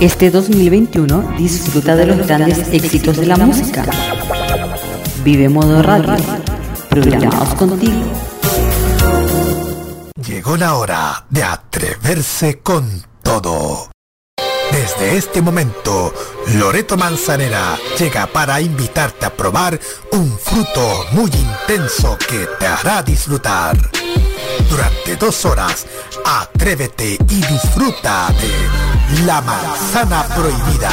Este 2021 disfruta de los grandes éxitos de la música. Vive Modo Radio. Programados contigo. Llegó la hora de atreverse con todo. Desde este momento, Loreto Manzanera llega para invitarte a probar un fruto muy intenso que te hará disfrutar. Durante dos horas, atrévete y disfruta de La Manzana Prohibida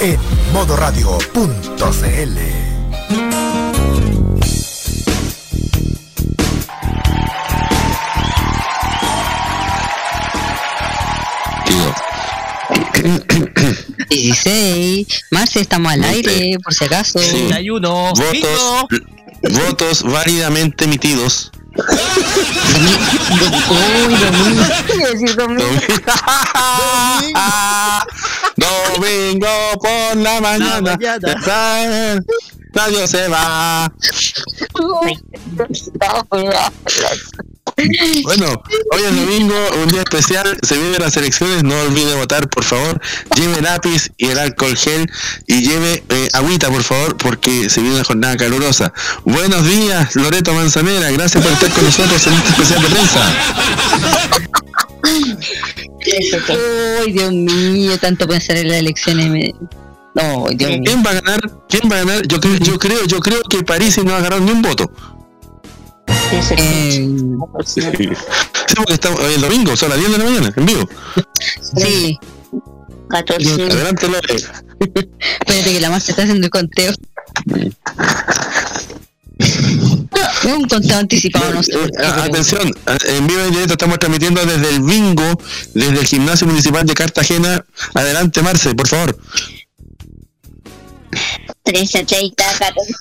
en modoradio.cl. ...16... Marce, estamos al aire, por si acaso. 61. Votos, votos válidamente emitidos. Domingo por la mañana. Nadie se va. Bueno, hoy es domingo, un día especial, se vienen las elecciones, no olvide votar, por favor. Lleve lápiz y el alcohol gel y lleve eh, agüita, por favor, porque se viene una jornada calurosa. Buenos días, Loreto Manzanera, gracias por estar con nosotros en este especial de prensa. Ay, Dios mío, tanto pensar en las elecciones. No, Dios mío. ¿Quién va a ganar? ¿Quién va a ganar? Yo creo, yo creo, yo creo que París no va a ganar ni un voto. Eh, Sí. Sí, porque estamos hoy el domingo, son las 10 de la mañana, en vivo. sí, 14. Adelante, Lore. espérate que la más está haciendo el conteo. Es un conteo anticipado, no sé. Ah, pero- Atención, en vivo y en directo estamos transmitiendo desde el bingo, desde el gimnasio municipal de Cartagena. Adelante, Marce, por favor. 13, 30, 14.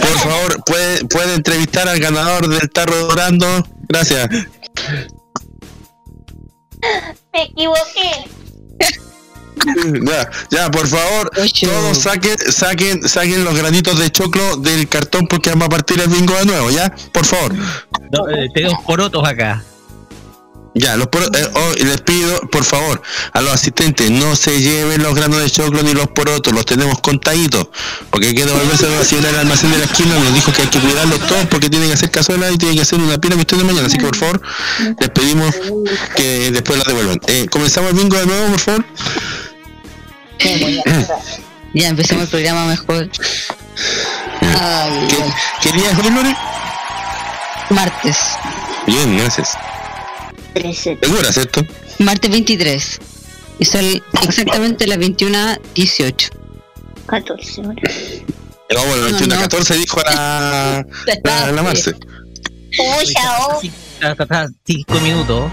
Por favor, puede, puede entrevistar al ganador del tarro dorando. Gracias. Me equivoqué. Ya, ya, por favor, Ocho. todos saquen, saquen, saquen los granitos de choclo del cartón porque vamos a partir el bingo de nuevo, ¿ya? Por favor. No, eh, tenemos porotos acá. Ya, los eh, oh, les pido, por favor, a los asistentes, no se lleven los granos de choclo ni los porotos, los tenemos contaditos, porque hay que devolverse a la señora del almacén de la esquina, nos dijo que hay que cuidarlos todos porque tienen que hacer cazuela y tienen que hacer una pila cuestión de mañana, así que por favor, les pedimos que después las devuelvan. Eh, comenzamos el bingo de nuevo, por favor. Ya empecemos el programa mejor. Ay, ¿Qué, ay. ¿qué día es hoy, Lore? Martes. Bien, gracias. 13. ¿Segura, cierto? Martes 23. Y son exactamente las 21.18. 14 horas. No, bueno, 21 no. 14 dijo la, la, la Marce. Atrás, cinco minutos.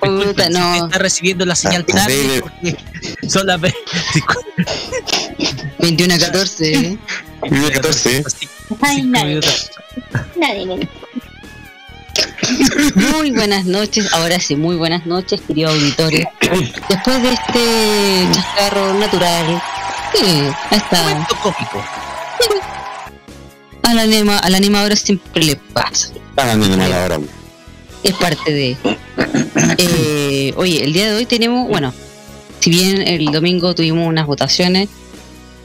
Puta, no. está recibiendo la señal Ah, tarde son las ve- 21.14. 21 14, cinco Ay, nadie. Nadie me Muy buenas noches, ahora sí, muy buenas noches, querido auditorio. Después de este chascarro natural, sí, Momento cómico. a la, anima, a la animadora siempre le pasa. No, ahora. es parte de. Eh, oye, el día de hoy tenemos, bueno, si bien el domingo tuvimos unas votaciones,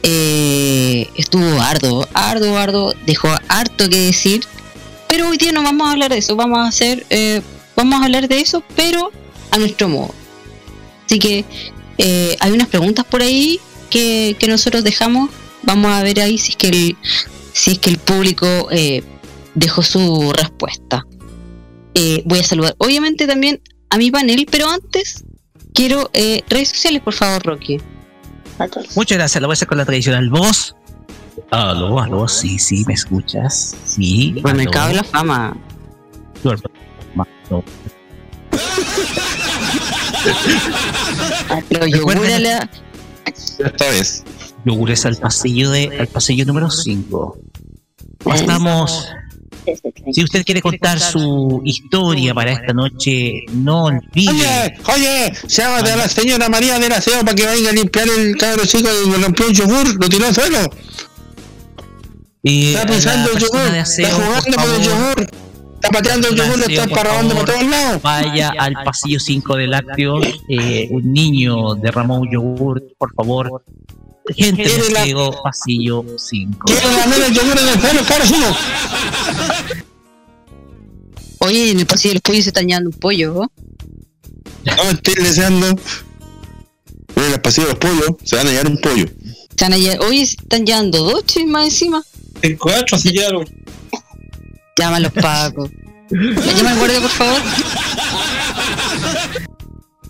eh, estuvo arduo, arduo, arduo, dejó harto que decir, pero hoy día no vamos a hablar de eso, vamos a hacer, eh, vamos a hablar de eso, pero a nuestro modo. Así que eh, hay unas preguntas por ahí que, que nosotros dejamos, vamos a ver ahí si es que el, si es que el público eh, dejó su respuesta eh, voy a saludar obviamente también a mi panel, pero antes quiero eh, redes sociales, por favor, Rocky. 14. Muchas gracias. Lo voy a hacer con la tradicional voz. Aló, aló, sí, sí, ¿me escuchas? Sí. Supermercado de aló. la fama. No. Los yogures de la- Esta vez. Yogures al pasillo de, al pasillo número 5. Estamos. Si usted quiere contar su historia para esta noche, no olvide. Oye, oye, llámate a la señora María del Aseo para que venga a limpiar el cabro chico que rompió un yogur, lo tiró al suelo. Eh, Está pisando el yogur, está jugando con el yogur, está pateando el yogur, está parrabando por todos lados. Vaya al pasillo 5 de lácteos. eh, un niño derramó un yogur, por favor. Gente de Quiere la- aseo, pasillo 5. Quiero lamer el yogur en el cabro chico. Oye, en el pasillo del pollo se está llevando un pollo, ¿no? No estoy deseando. Mira, el pasillo de los pollos, se van a llevar un pollo. Se van a lle- Oye, se están llevando dos chis más encima. En cuatro se llevaron. Llama a los pacos. ¿Me llama el guardia, por favor?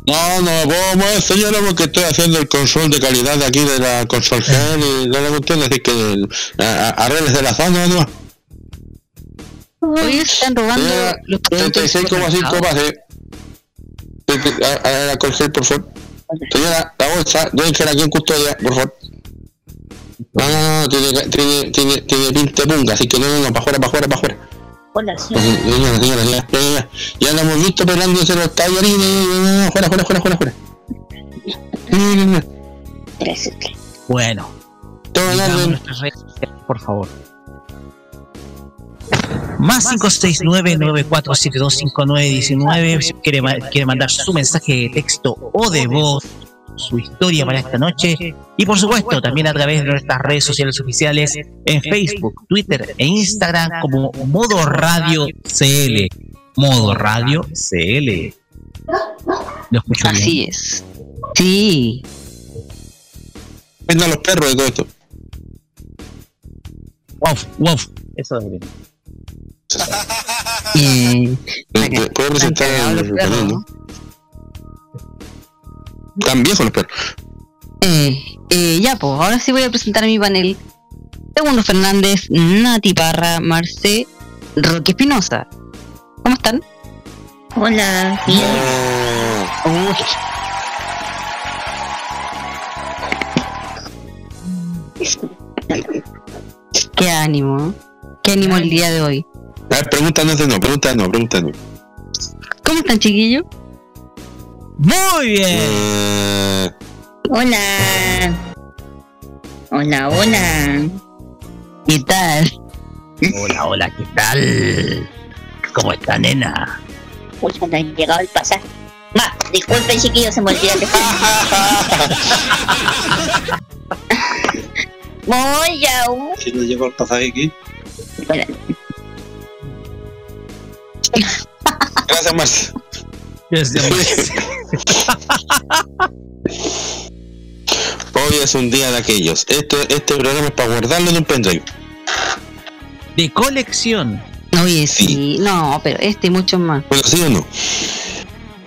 No, no me puedo mover, señora, porque estoy haciendo el control de calidad de aquí de la control gel y de la cuestión, así que a- a- arréglese la zona, ¿no? Oye, se están robando Señora, los productos. del 36,5 supermercado. pase. A, a, a la gel, por favor. Señora, la bolsa, dejen gel aquí en custodia, por favor. No, no, no, tiene, tiene, tiene, tiene pinta de punga, así que no, no, no, para afuera, para afuera, para afuera. Hola, No, señor. Señora, señora, ya, ya, ya, la hemos visto pelándose los tallarines, no, no, no, fuera, fuera, fuera, fuera, fuera. Gracias. Bueno, todo en orden. nuestras redes sociales, por favor. Más 569-9472-5919. Si quiere, quiere mandar su mensaje de texto o de voz, su historia para esta noche. Y por supuesto, también a través de nuestras redes sociales oficiales en Facebook, Twitter e Instagram como Modo Radio CL. Modo Radio CL. ¿Lo escucho bien? Así es. Sí. Vengan los perros de todo esto. Wow, wow. Eso es bien. Eh, ¿Puedo presentar perros, panel? ¿no? Están viejos los perros. Eh, eh, ya, pues, ahora sí voy a presentar a mi panel. Segundo Fernández, Nati Parra, Marce, Roque Espinosa. ¿Cómo están? Hola, bien. Oh, Qué ánimo. Qué ánimo el día de hoy. A ver, pregúntanos de no, pregúntanos, pregúntanos. ¿Cómo están, chiquillos? Muy bien. Eh, Hola. Hola, hola. ¿Qué tal? Hola, hola, ¿qué tal? ¿Cómo está, nena? Uy, no han llegado el pasaje. Ma, disculpen, chiquillos, se me olvidó el Voy ya. ¿Quién nos llegó el pasaje aquí? Hola. Gracias, Marce. Hoy es un día de aquellos. Este, este programa es para guardarlo en un pendrive. De colección. Oye, sí. No, pero este mucho más. Bueno, ¿sí o no?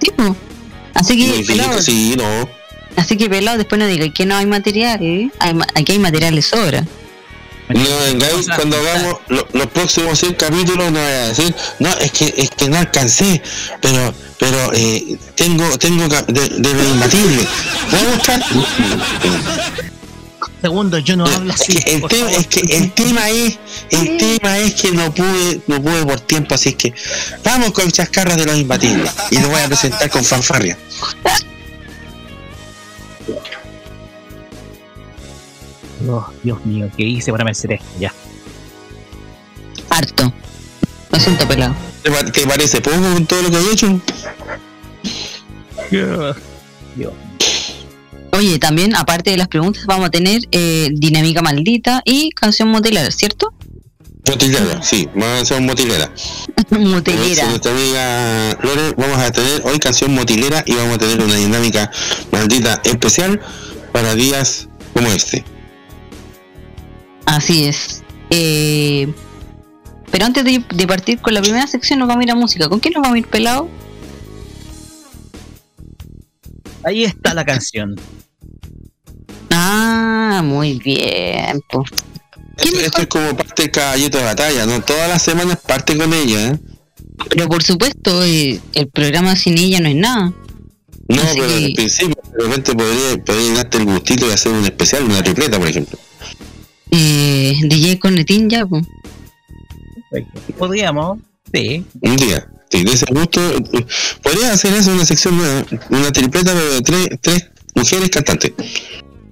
Sí, po. Así que, Sí, pelado, sí, no. así que pelado, después no diga que no hay material. ¿eh? Hay aquí hay material de sobra. No vengáis cuando hagamos lo- los próximos 100 capítulos, no vaya a decir, no, es que es que no alcancé, pero pero eh, tengo tengo de, de imbatible. ¿Voy? Segundo, yo no hablo Es así. que el tema es que el tema es el tema es que no pude no pude por tiempo, así que vamos con chascarras de los imbatibles y lo voy a presentar con fanfarria. Oh, Dios mío, ¿qué hice para merecer esto? Ya. Harto. Lo siento, pelado. ¿Te, pa- te parece poco con todo lo que he hecho? Dios. Oye, también, aparte de las preguntas, vamos a tener eh, Dinámica Maldita y Canción Motelera, ¿cierto? Motilera, sí, vamos a hacer motilera. Con Motelera. nuestra amiga Lore, vamos a tener hoy canción motilera y vamos a tener una dinámica maldita especial para días como este. Así es. Eh, pero antes de, de partir con la primera sección, nos vamos a ir a música. ¿Con quién nos vamos a ir, pelado? Ahí está la canción. Ah, muy bien. po. ¿Quién Esto, esto es como parte del caballito de batalla, ¿no? Todas las semanas parte con ella, ¿eh? Pero por supuesto, eh, el programa sin ella no es nada. No, Así pero que- al principio de repente podría, podría darte el gustito de hacer un especial, una tripleta, por ejemplo. Eh, DJ Cornetín ya, pues. Podríamos, sí. Un día. Si de ese gusto, podría hacer eso una sección nueva, una tripleta pero de tres, tres mujeres cantantes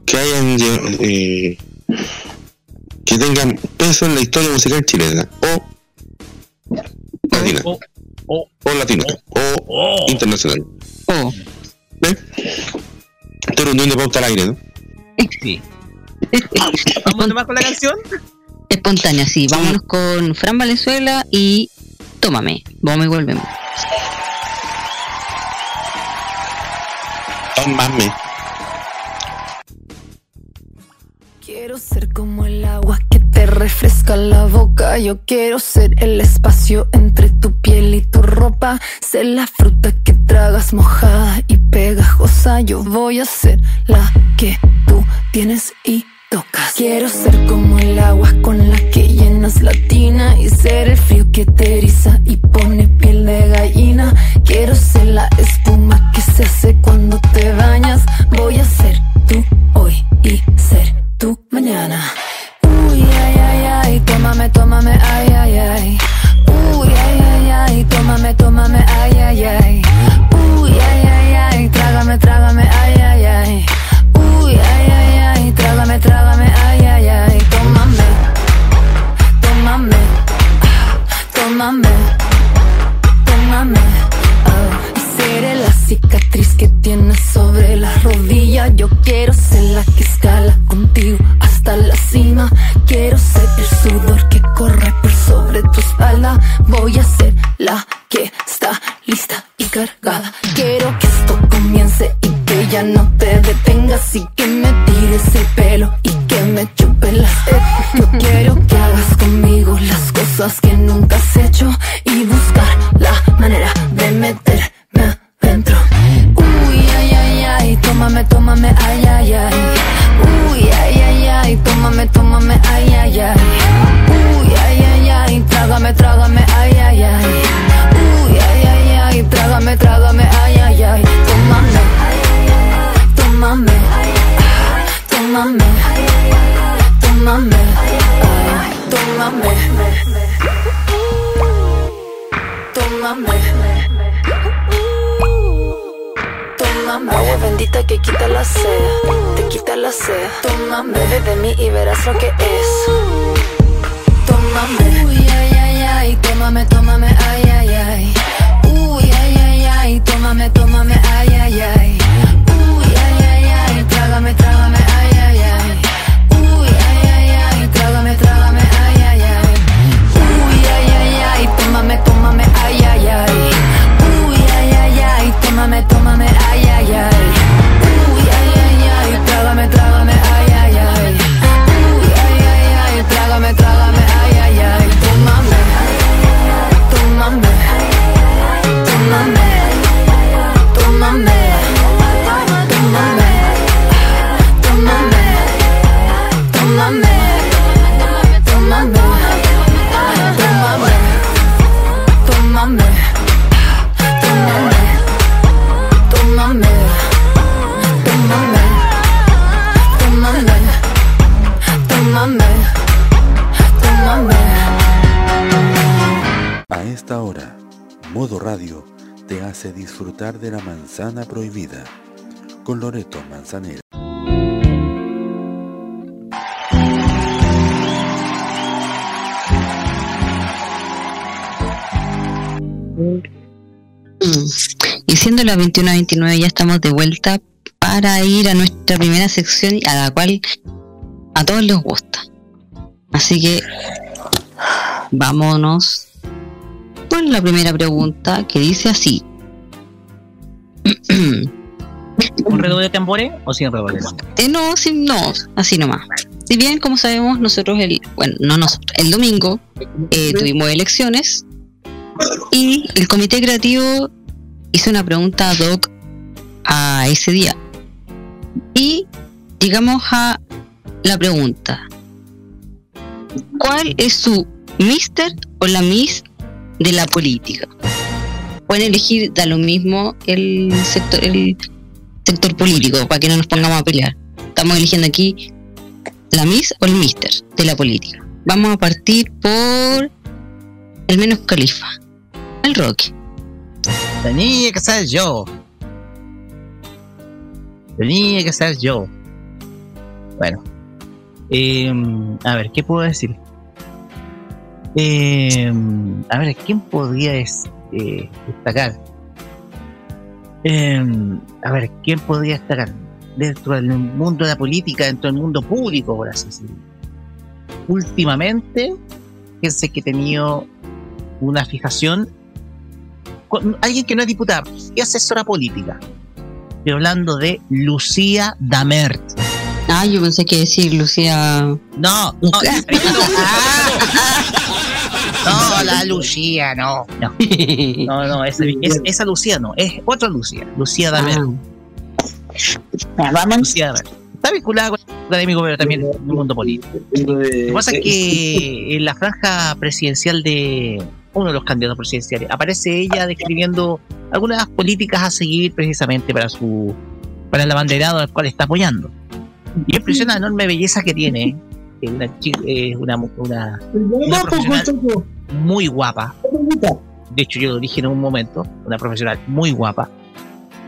que hayan eh, que tengan peso en la historia musical chilena o latina O- o- o latina o o- internacional. ¿Ves? Esto era un de pauta al aire, ¿no? sí. Vamos nomás con la canción. espontánea, sí. Vámonos con Fran Valenzuela y Tómame. Vamos y volvemos. Tómame. Quiero ser como el agua que te refresca la boca. Yo quiero ser el espacio entre tu piel y tu ropa. Ser la fruta que tragas mojada y pegajosa. Yo voy a ser la que tú tienes y tocas. Quiero ser como el agua con la que llenas la tina y ser el frío que te eriza y pone piel de gallina. Quiero ser la espuma que se hace cuando te bañas. Voy a ser tú hoy y ser tú mañana. Uy, ay, ay, ay, tómame, tómame, ay, ay, ay. Uy, ay, ay, ay, tómame, tómame, ay, ay, ay. Uy, ay, ay, ay, trágame, trágame, ay, ay, ay. Uy, ay, ay, ay, trágame, trágame, ay, ay, ay. Tómame, tómame, tómame, tómame. Oh, seré la cicatriz que tienes sobre la rodilla. Yo quiero ser la que Voy a sección a la cual a todos les gusta. Así que vámonos con la primera pregunta que dice así. ¿Un redoble de tambores o sin redoble? Eh, no, sí, no, así nomás. Si bien, como sabemos, nosotros el, bueno, no nosotros, el domingo eh, tuvimos elecciones y el comité creativo hizo una pregunta ad hoc a ese día. Y llegamos a la pregunta. ¿Cuál es su mister o la miss de la política? Pueden elegir, da lo mismo el sector, el sector político, para que no nos pongamos a pelear. Estamos eligiendo aquí la miss o el mister de la política. Vamos a partir por el menos califa, el Rocky. Tenía que ser yo. Tenía que ser yo. Bueno. em, a ver, ¿qué puedo decir? Em, a ver, ¿quién podría eh, destacar? Em, a ver, ¿quién podría destacar? Dentro del mundo de la política, dentro del mundo público, por así decirlo. Últimamente, fíjense que he tenido una fijación con alguien que no es diputada, y asesora política. Estoy hablando de Lucía Damert. Ah, yo pensé que decir Lucía. No, no, no, la Lucía, no, no, no, no, esa, es- esa Lucía no, es otra Lucía, Lucía. Ah, vamos. Lucía Damert. Está vinculada con el académico, pero también en el mundo político. Lo que pasa es que en la franja presidencial de uno de los candidatos presidenciales aparece ella describiendo algunas políticas a seguir precisamente para su para el abanderado al cual está apoyando. Y impresiona la enorme belleza que tiene. Es una, chi- eh, una, una, una profesional muy guapa. De hecho, yo lo dije en un momento, una profesional muy guapa.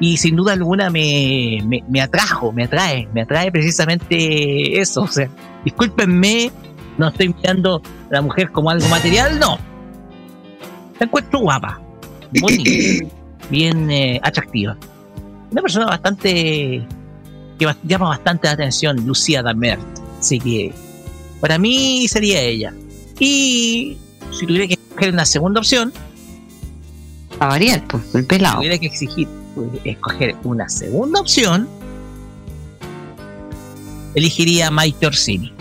Y sin duda alguna me, me, me atrajo, me atrae, me atrae precisamente eso. O sea, discúlpenme, no estoy mirando a la mujer como algo material, no. La encuentro guapa, bonita, bien eh, atractiva. Una persona bastante que llama bastante la atención, Lucía Damert. Así que para mí sería ella. Y si tuviera que escoger una segunda opción, a variar, pues, el si pelado. tuviera que exigir escoger una segunda opción, elegiría a Maite Orsini,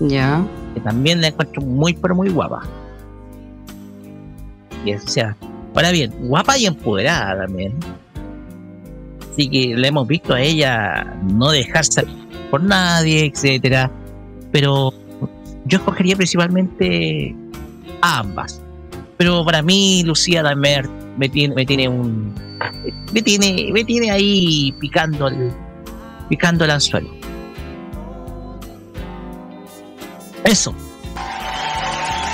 Ya. que también la encuentro muy, pero muy guapa. Y, o sea, ahora bien, guapa y empoderada también. Así que la hemos visto a ella no dejarse por nadie, etcétera. Pero yo escogería principalmente a ambas. Pero para mí, Lucía Damer me tiene, me tiene un. Me tiene, me tiene ahí picando el, picando el anzuelo. Eso.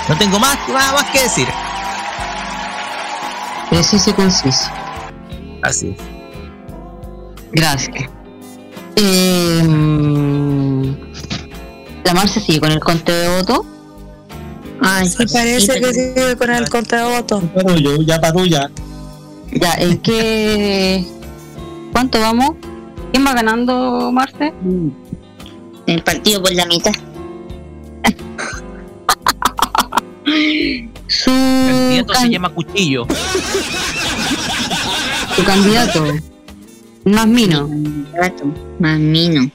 No tengo más, nada más que decir. Preciso y conciso. Así es. Gracias. Eh, la Marcia sigue con el conteo de voto. Ay, Sí, parece que sigue con el conteo de votos. Parullo, ya parulla. Ya, ¿en qué? ¿Cuánto vamos? ¿Quién va ganando, Marce? El partido por la mitad. Su, El candidato se can- llama Cuchillo. su candidato. Más mino. Gato, más mino.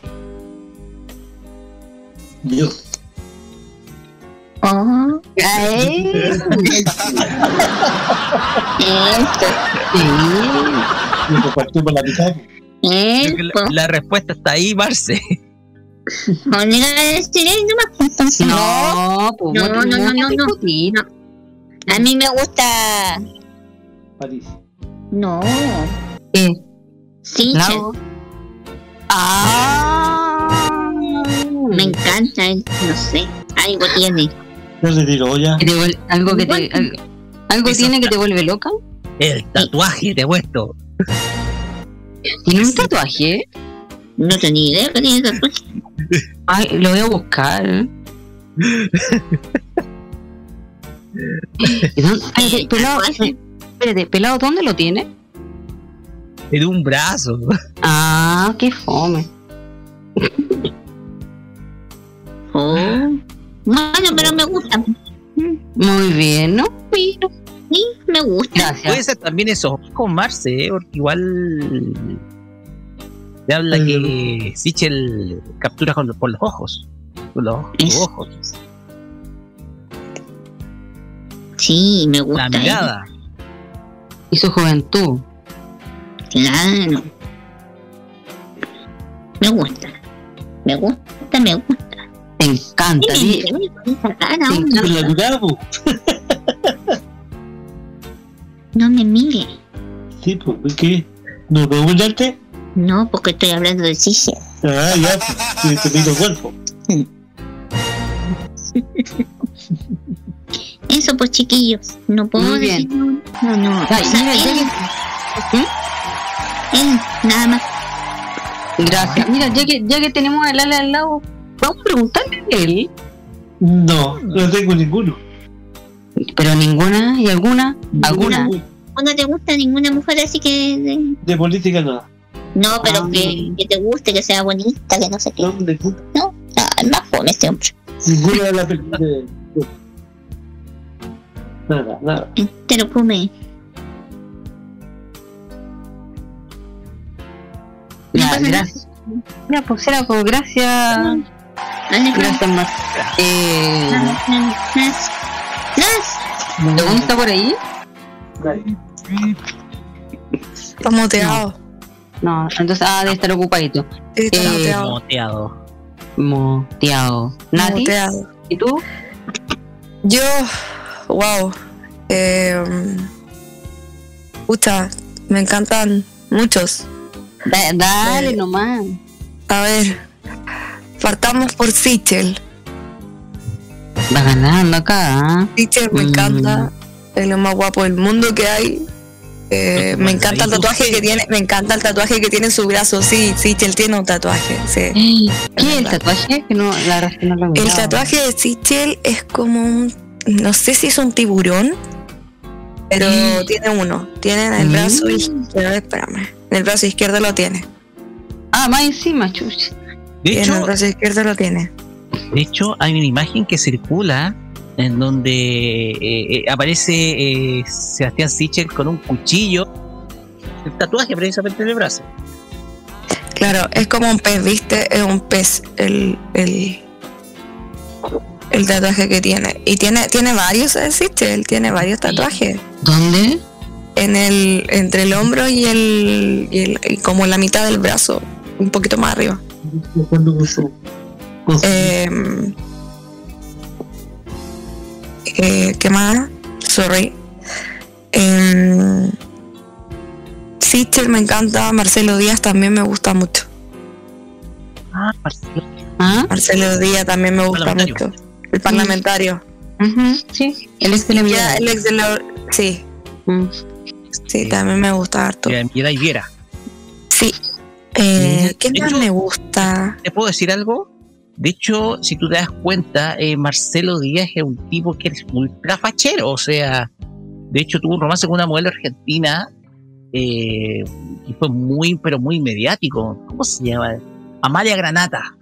Yo. Oh, Ay, esto. Por la mitad. La, la respuesta está ahí, Marce. No pues, no, No, no, no, no, no. A mí me gusta. París. No. ¿Qué? Sí, Lago. Ah, me encanta él. No sé. Algo tiene. Yo le te vuel- algo que te, algo, algo Eso tiene que te vuelve loca. El tatuaje te he puesto. Tiene un tatuaje. No tenía idea que tiene tatuaje. Ay, lo voy a buscar. ¿Y dónde- Espérate, pelado, espérate, pelado, ¿dónde lo tiene? En un brazo. Ah, qué fome. Oh. Bueno, pero me gusta. Muy bien, ¿no? Sí, me gusta. Puede ser también eso con Marce, ¿eh? porque igual se habla que Sichel captura con, por los ojos. Con los ojos. Es- ojos. Sí, me gusta. La él. mirada. Y su juventud. Claro. Me gusta. Me gusta me gusta. Te encanta. Po. No me mire. Sí, pues, ¿por ¿qué? ¿No puedo mirarte? No, porque estoy hablando de Cicia. Ah, ya, pues, te el cuerpo. Eso pues chiquillos, no puedo decir no, no, Ya, o sea, mira, él, él, nada más. Gracias. Mira, ya que, ya que tenemos al Ale al lado, vamos a preguntarle a él. No, no tengo ninguno. Pero ninguna y alguna, alguna. ¿O no te gusta ninguna mujer así que de- De política nada. no, pero Ah. que, que te guste, que sea bonita, que no sé qué. No, de puta. No, es más fome este hombre. Ninguna de las películas de. Nada, nada. Te lo come. Nada. gracias. Ya, pues era como gracias. Gracias, más. Eh. ¿Dónde está por ahí? Está muteado. No, entonces, ah, debe estar ocupadito. Sí, está Eh. Moteado. Moteado. ¿Nati? Muteado. ¿Y tú? Yo, wow. Eh, pucha, me encantan muchos. Da- dale Eh, nomás. A ver, partamos por Sichel. Va ganando acá. ¿ah? Sichel me Mm. encanta. Es lo más guapo del mundo que hay. Eh, me encanta el tatuaje que tiene, me encanta el tatuaje que tiene en su brazo. Sí, Sichel tiene un tatuaje. Sí. ¿Qué es el tatuaje? Que no, la verdad es que no lo El tatuaje de Sichel es como un, no sé si es un tiburón, pero Mm. tiene uno. Tiene en el Mm. brazo izquierdo, espérame. En el brazo izquierdo lo tiene. Ah, más encima. De Y en el brazo izquierdo lo tiene. de hecho, hay una imagen que circula en donde eh, eh, aparece eh, Sebastián Sichel con un cuchillo, el tatuaje precisamente en el brazo. Claro, es como un pez, ¿viste? Es un pez el, el, el tatuaje que tiene. Y tiene, tiene varios, ¿eh? Sichel, tiene varios tatuajes. ¿Dónde? En el, entre el hombro y el, y el y como en la mitad del brazo, un poquito más arriba. Su- Eh, eh, ¿Qué más? Sorry. Eh, Sichel me encanta, Marcelo Díaz también me gusta mucho. Ah, Marcelo. ¿Ah? Marcelo Díaz también me gusta mucho. El parlamentario. Sí. El ex de la Ya, mirada. el ex de la... Sí, Mm. Sí, también me gusta harto. Y viera. Sí. Eh, ¿Qué De más hecho- me gusta? ¿Te puedo decir algo? De hecho, si tú te das cuenta, eh, Marcelo Díaz es un tipo que es ultra fachero. O sea, de hecho tuvo un romance con una modelo argentina eh, y fue muy, pero muy mediático. ¿Cómo se llama? Amalia Granata.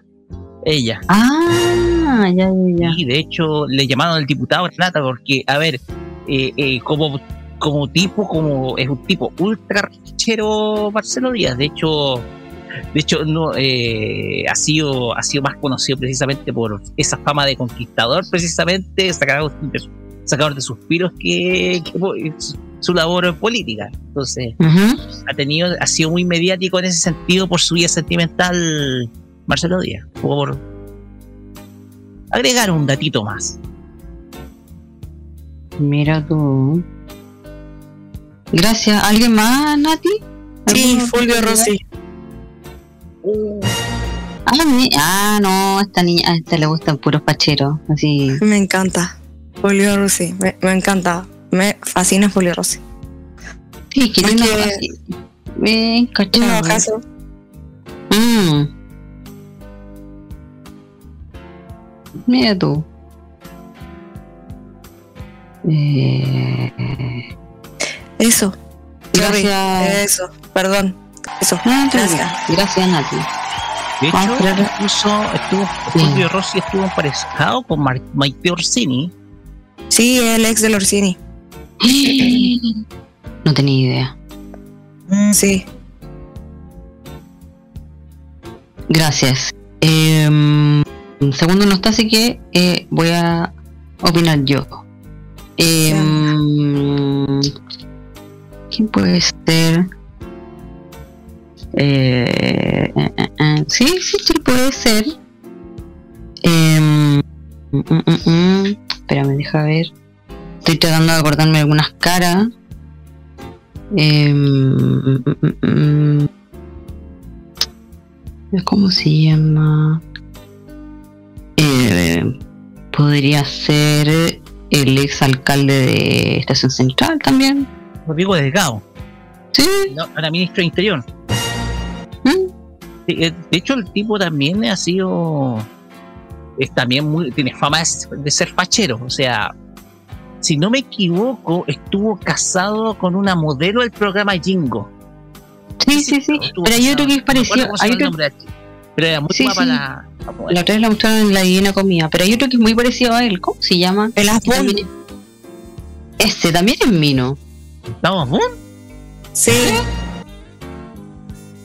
Ella. Ah, ya, ya, ya. Y de hecho le llamaron el diputado Granata porque, a ver, eh, eh, como, como tipo, como es un tipo ultra fachero Marcelo Díaz. De hecho, de hecho, no, eh, ha, sido, ha sido más conocido precisamente por esa fama de conquistador, precisamente sacador de, su- sacador de suspiros que, su, labor política. Entonces, ha tenido, ha sido muy mediático en ese sentido por su vida sentimental Marcelo Díaz. Por agregar un datito más. Mira tú. Gracias. ¿Alguien más, Nati? Sí, ¿Alguno Fulvio Rossi. Ah, mi- ah, no, esta niña, a esta le gustan puros pacheros, así. Me encanta. Fulvio Rossi, me, me encanta. Me fascina Fulvio Rossi. Sí, que tiene Un cachado. Mm. Mira tú. Eh, Eso. Sorry. gracias. Eso, perdón. Eso. Ah, tú, Gracias. Gracias, Nati. De hecho, incluso estuvo, Fulvio Rossi estuvo emparejado con Mar- Maite Orsini. Sí, el ex de Orsini. No tenía idea. Sí. Gracias. Eh, segundo no está, así que eh, voy a opinar yo. Eh, ¿Quién puede ser? Eh, eh, eh, eh, sí, sí, sí puede ser. Mm, mm, mm, mm. Espérame, deja ver. Estoy tratando de acordarme algunas caras. Em, mm, mm. ¿Cómo se llama? Eh, podría ser el ex alcalde de Estación Central también. Rodrigo Delgado. Sí. No, ahora ministro de Interior. ¿Mm? Sí, eh, De hecho, el tipo también ha sido. Es también muy. Tiene fama de, de ser fachero. O sea, si no me equivoco, estuvo casado con una modelo del programa Jingo. Sí, sí, sí. Estuvo Pero hay otro que es No parecido. se Hay otro, nombre. Pero era muy Sí, guapa sí. la. otra vez la mostraron en la Divina Comida. Pero hay otro que es muy parecido a él. ¿Cómo se llama? El es- Ese también es Mino. ¿Estamos bien? Sí.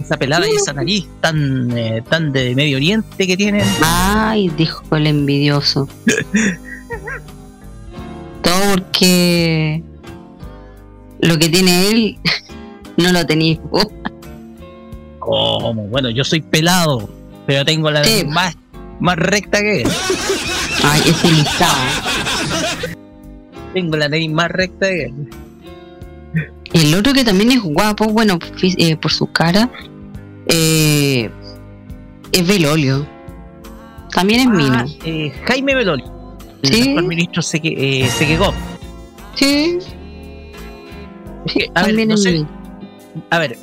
Esa pelada y esa nariz tan, eh, tan de Medio Oriente que tienen. Ay, dijo el envidioso. Todo porque lo que tiene él no lo tenéis vos. ¿Cómo? Bueno, yo soy pelado, pero tengo la Sí. nariz más, más recta que él. Ay, ese listado. Tengo la nariz más recta que él. El otro que también es guapo, bueno, eh, por su cara, eh, es Belolio. También es Mino. Ah, eh, Jaime Beloli. El Sí. actual ministro Seque, eh, Sequegó. Sí, que, a ver, no sé, Mino. a ver,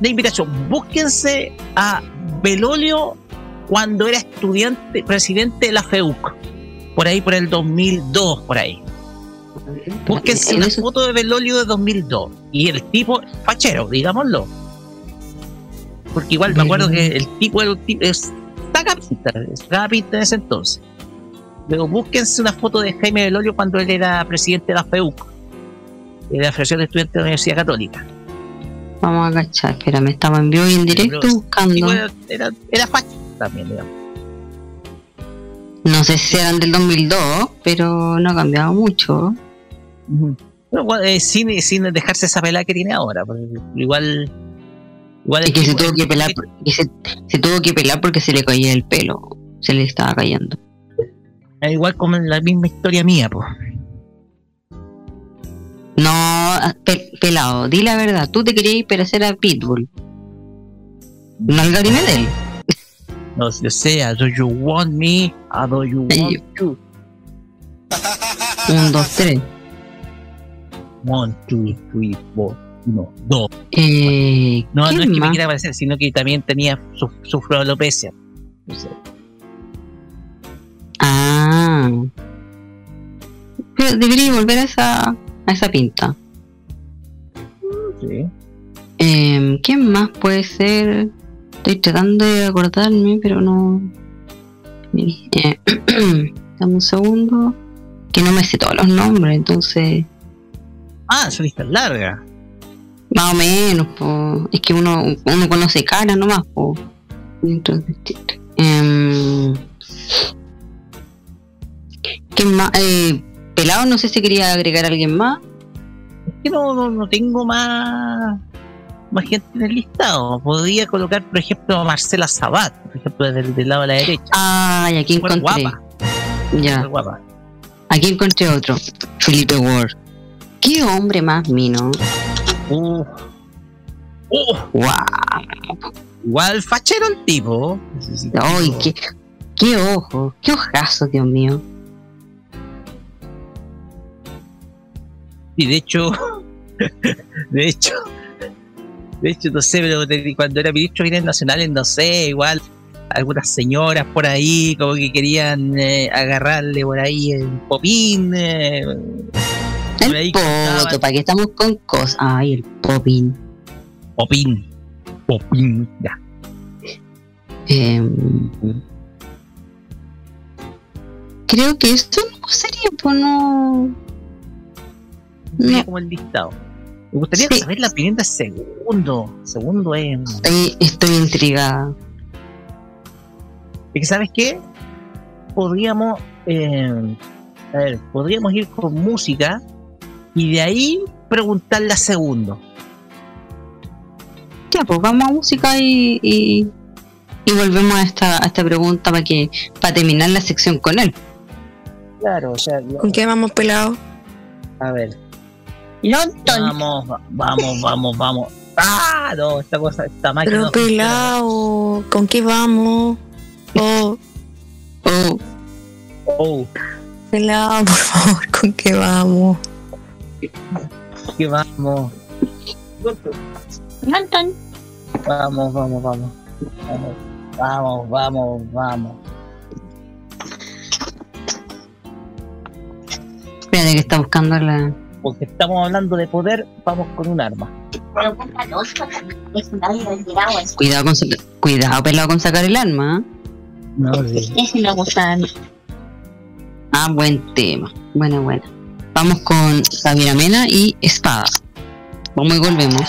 de invitación, búsquense a Belolio cuando era estudiante, presidente de la FEUC. Por ahí, por el 2002, por ahí. Búsquense En una eso- foto de Belolio de 2002. Y el tipo, fachero, digámoslo. Porque igual me acuerdo que el tipo, el tipo es saca pinta en ese entonces. Luego búsquense una foto de Jaime Belolio cuando él era presidente de la FEUC, de la Federación de Estudiantes de la Universidad Católica. Vamos a cachar, espérame, estaba en vivo y en directo Pero- buscando. Era, era, también, digamos. No sé si eran del 2002, pero no ha cambiado mucho. Eh, sin, sin dejarse esa pelada que tiene ahora. igual. Igual Es que se tuvo que pelar, que se, se tuvo que pelar porque se le caía el pelo. Se le estaba cayendo. es igual como en la misma historia mía, pues. No, pe- pelado, di la verdad. Tú te querías ir para hacer a Pitbull. No al Gary Medel. No, yo sé, do you want me, a do you want you. Un, dos, tres. One, two, three, four, uno, dos. Eh, No, no es ¿quién que me quiera parecer, sino que también tenía su, su alopecia. No sé. Ah. Pero debería volver a esa, a esa pinta. Sí. Eh, ¿Quién más puede ser? Estoy tratando de acordarme, pero no. Eh, dame un segundo. Que no me sé todos los nombres, entonces. Ah, su lista es larga. Más o menos, po. es que uno, uno conoce cara nomás. Po. Entonces, em, ¿Quién más? Eh, Pelado, no sé si quería agregar a alguien más. Es que no, no, no tengo más, más gente en el listado. Podría colocar, por ejemplo, a Marcela Sabat, por ejemplo, del, del lado de la derecha. Ay, aquí Súper encontré. guapa. Ya. Guapa. Aquí encontré otro. Felipe Ward. ¿Qué hombre más mino? Uh. Uh, ¡Wow! igual fachero el tipo. ¡Ay, qué, qué ojo! ¡Qué ojazo, Dios mío! Y de hecho, de hecho, de hecho, no sé, pero cuando era ministro de Bienes Nacionales, no sé, igual algunas señoras por ahí como que querían eh, agarrarle por ahí el popín. eh, El poto, ¿para qué estamos con cosas? ¡Ay, el popín! popín. Popín, ya. Em, creo que esto no sería, pues no. Como el listado. Me gustaría Sí. saber la opinión de segundo. Segundo es. Estoy, estoy intrigada. Es que, ¿sabes qué? Podríamos. eh, a ver, podríamos ir con música y de ahí preguntarle a segundo. Ya, pues vamos a música y, y, y volvemos a esta, a esta pregunta para que para terminar la sección con él. claro, o sea, ¿Con qué vamos pelado? a ver. London. Vamos, va- vamos, vamos, vamos. ¡Ah! No, esta cosa, esta máquina. Pero pelado, ¿con qué vamos? Oh, oh, Oh, pelado, por favor, ¿con qué vamos? Que vamos, vamos, vamos, vamos. Vamos, vamos, vamos. Espérate que está buscando la. Porque estamos hablando de poder, vamos con un arma. Cuidado con cuidado pelado con sacar el arma. ¿eh? No, sí. Ah, buen tema. Buena, buena. Vamos con Javier Amena y Espada. Vamos y volvemos.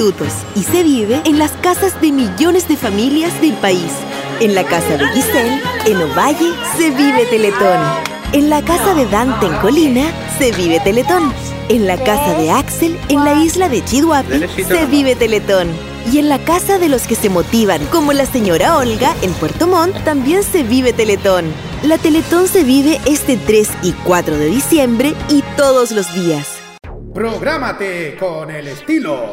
Institutos y se vive en las casas de millones de familias del país. En la casa de Giselle, en Ovalle, se vive Teletón. En la casa de Dante en Colina, se vive Teletón. En la casa de Axel, en la isla de Chihuahua, se vive Teletón. Y en la casa de los que se motivan, como la señora Olga en Puerto Montt, también se vive Teletón. La Teletón se vive este 3 y 4 de diciembre y todos los días. Prográmate con el estilo.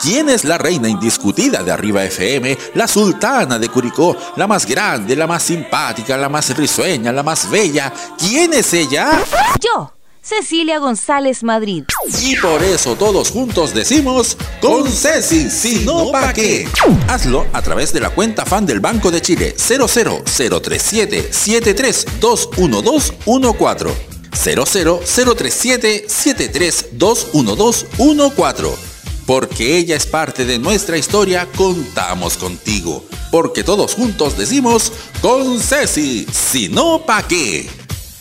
¿Quién es la reina indiscutida de Arriba FM? La sultana de Curicó, la más grande, la más simpática, la más risueña, la más bella. ¿Quién es ella? Yo, Cecilia González Madrid. Y por eso todos juntos decimos con Ceci, si no pa' qué. Hazlo a través de la cuenta fan del Banco de Chile 00037 7321214 00037 7321214 porque ella es parte de nuestra historia, contamos contigo. Porque todos juntos decimos con Ceci, si no, ¿pa' qué?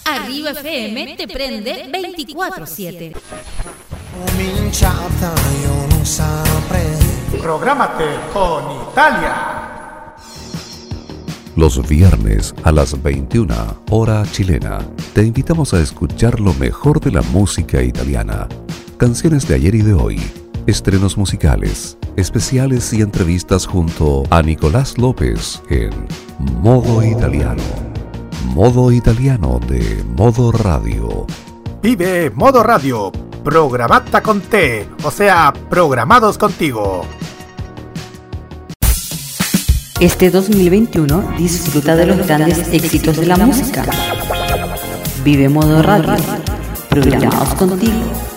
Arriba FM te prende 24-7. Prográmate con Italia. Los viernes a las 21 hora chilena, te invitamos a escuchar lo mejor de la música italiana, canciones de ayer y de hoy estrenos musicales, especiales y entrevistas junto a Nicolás López en Modo Italiano. Modo Italiano de Modo Radio. Vive Modo Radio, programata con T, o sea, programados contigo. Este 2021 disfruta de los grandes éxitos de la música. Vive Modo Radio, programados contigo.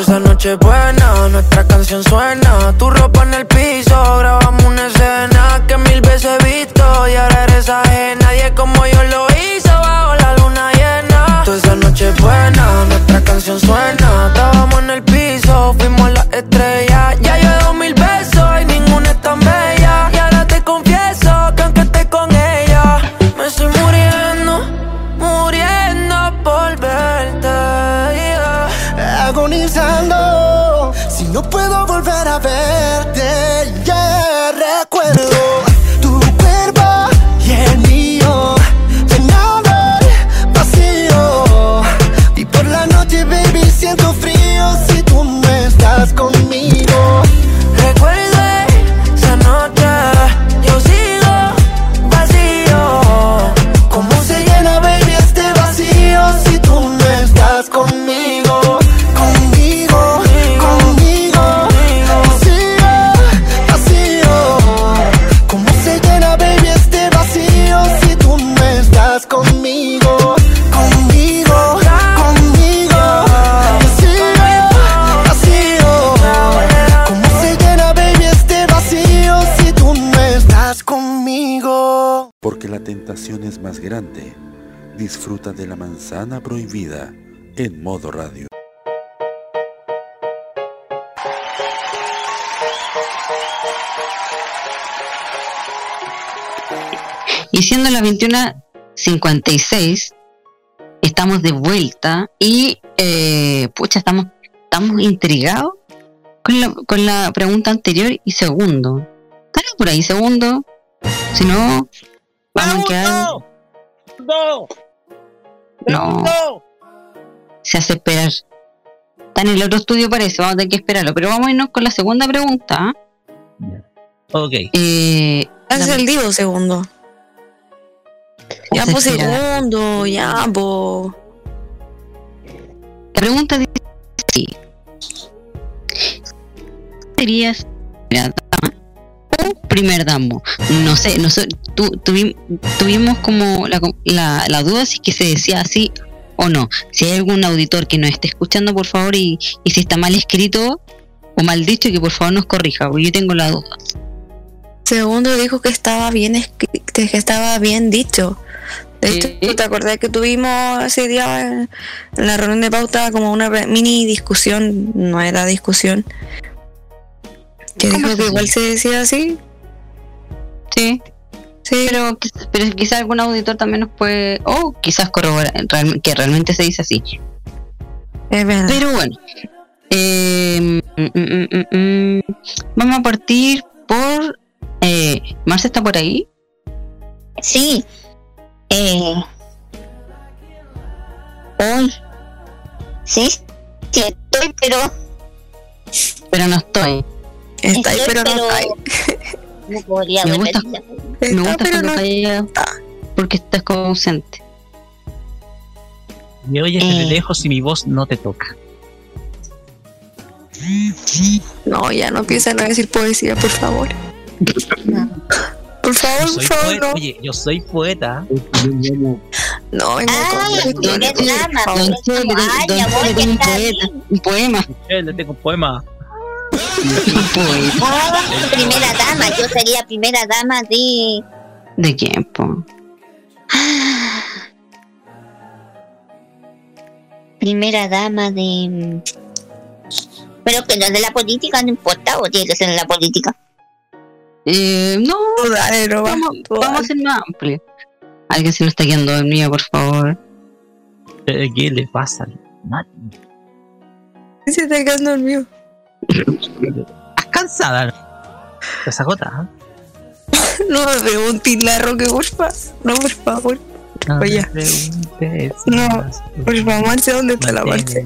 esa noche buena, nuestra canción suena. Tu ropa en el piso, grabamos una escena que mil veces he visto y ahora eres ajena. Nadie como yo lo hizo bajo la luna llena. Toda esa noche buena, nuestra canción suena. Estábamos en el piso, fuimos a la Disfruta de la manzana prohibida en modo radio. Y siendo las 21.56, estamos de vuelta y, eh, pucha, estamos, estamos intrigados con la, con la pregunta anterior y segundo. ¿Están por ahí, segundo? Si no, vamos a quedar. ¡No! No. Se hace esperar. Está en el otro estudio, parece. Vamos a tener que esperarlo. Pero vamos a irnos con la segunda pregunta. Ok. Eh, Es el Divo segundo. Ya Esa pues segundo, ya po. La pregunta dice así. ¿Serías primer damo? No sé, nosotros tuvimos como la, la, la duda si es que se decía así o no. Si hay algún auditor que nos esté escuchando, por favor, y, y si está mal escrito o mal dicho, que por favor nos corrija, porque yo tengo la duda. Segundo dijo que estaba bien que estaba bien dicho. De hecho, ¿tú ¿te acordás que tuvimos ese día en la reunión de pauta como una mini discusión? No era discusión. Que ¿Cómo dijo que igual se decía así. Sí. Sí. Pero, pero quizás algún auditor también nos puede, o quizás corroborar que realmente se dice así. Es verdad. Pero bueno, eh, mm, mm, mm, mm, vamos a partir por... Eh, ¿Marce está por ahí? Sí. Eh. Hoy. Sí, sí estoy, pero. Pero no estoy. Está ahí, estoy, pero no está ahí. No podría Me volver. gusta, me gusta pero no porque estás como ausente. Me oyes Eh. desde lejos y mi voz no te toca. No, ya no empiezan a decir poesía, por favor. Por favor, por favor, no. Oye, yo soy poeta. No, vengo Ay, con primer dama, Don pues, Chele, como, don- ay, don mi amor, Chele que tiene un está poeta, bien. un poema. Yo le tengo un poema. Un poema. Ah, primera dama, yo sería primera dama de. ¿De quién? Primera dama de. Pero que no es de la política, no importa, o tiene que ser en la política. Eh, no, vamos, vamos a ser más amplio. Alguien se nos está quedando dormido, por favor. Eh, ¿Qué le pasa? Mati? Se está quedando dormido. ¿Estás cansada? Te agota. No me preguntes la roque. No, por favor. No Oye. No. Por favor, Marce, ¿dónde está la Marce?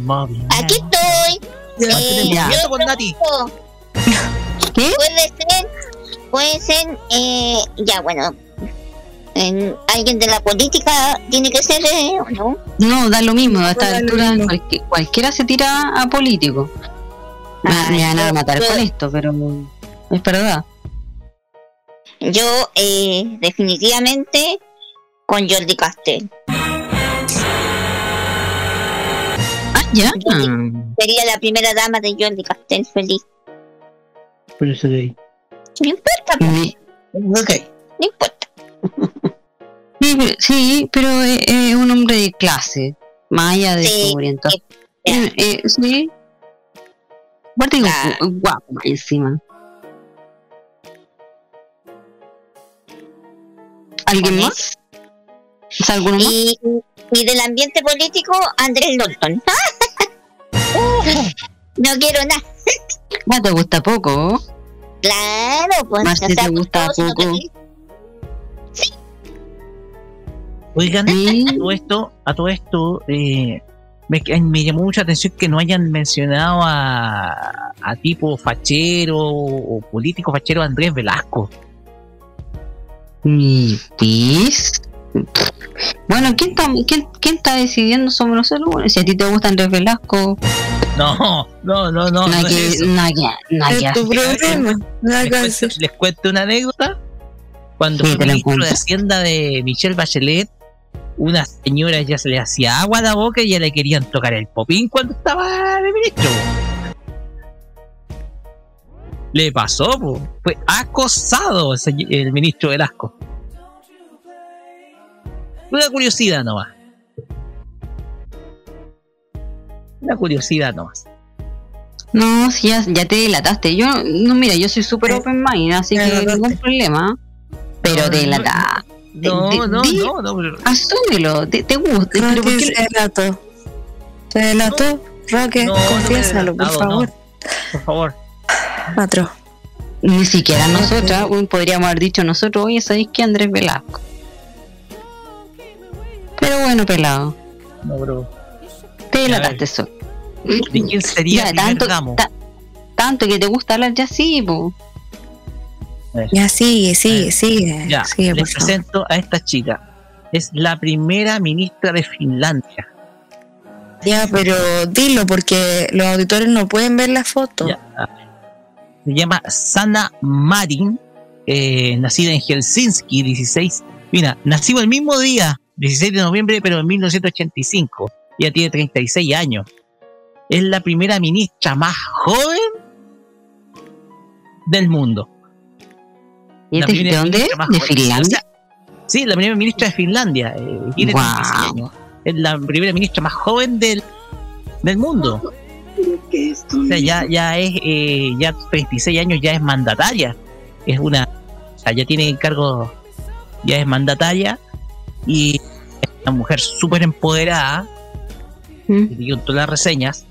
Aquí estoy. Ya. Eh, con Nati. ¿Qué? Puede ser, puede ser, eh, ya bueno, en- alguien de la política tiene que ser, eh, ¿o ¿no? No, da lo mismo, a esta altura cualquiera se tira a político. Me, Ah, me van a matar yo- con esto, pero es verdad. Yo, eh, definitivamente, con Jordi Castel. Ah, ya. Sería la primera dama de Jordi Castel, feliz. Por eso de ahí. No importa, pues, Ok. no importa. Sí, pero, sí, pero es, es un hombre de clase, más allá de Sí, su orientación. Eh, eh, sí. Aparte Ah. gu- guapo más encima. ¿Alguien más? ¿Es alguno más? Y, y del ambiente político, Andrés Norton. no quiero nada. Ah, te gusta poco. Claro, pues. Más si te gusta poco. felices. Oigan, Sí. a todo esto, a todo esto, eh, me, me llamó mucha atención que no hayan mencionado a, a tipo fachero o político fachero Andrés Velasco. Mi pis. Bueno, ¿quién está, quién, quién está decidiendo sobre nosotros? Bueno, si a ti te gusta Andrés Velasco, No, no, no, no. nada no es que, eso. nada que, nada que Es tu problema. Nada les, cuento, hacer. les cuento una anécdota. Cuando Sí, fue ministro de. Hacienda de Michelle Bachelet, una señora ya se le hacía agua a la boca y ya le querían tocar el popín cuando estaba de ministro. Le pasó, po. fue acosado el ministro Velasco. Una curiosidad nomás. Una curiosidad nomás. No, si ya, ya te delataste. Yo, no, mira, yo soy súper open mind, así que ningún problema. Pero te delataste. No, Di- no, di- no, no, pero- Asúmelo, te, te gusta. Creo pero ¿por qué- se delató. Se delató. Roque, No, no confiésalo, por favor. Por favor. Cuatro. Ni siquiera nosotras uy, podríamos haber dicho nosotros, oye, ¿sabéis que Andrés Velasco? Pero bueno, pelado, No, bro. te delataste solo. ¿De quién sería Ya, el tanto, ta- tanto que te gusta hablar ya sí, po. Ya sigue, sigue, sigue. Ya, sigue, les presento a esta chica. Es la primera ministra de Finlandia. Ya, pero dilo porque los auditores no pueden ver la foto. Se llama Sana Marin, eh, nacida en Helsinki, 16. Mira, nació el mismo día, 16 de noviembre, pero en 1985. Ya tiene 36 años. Es la primera ministra más joven del mundo. ¿Y este- de dónde ¿De. Finlandia? O sea, sí, la primera ministra de Finlandia. eh, tiene Guau. 36 años. Es la primera ministra más joven del, del mundo. O sea, ya, ya es, eh, ya 36 años ya es mandataria. Es una, o sea, ya tiene cargo, ya es mandataria y es una mujer súper empoderada. ¿Mm? Y todas las reseñas.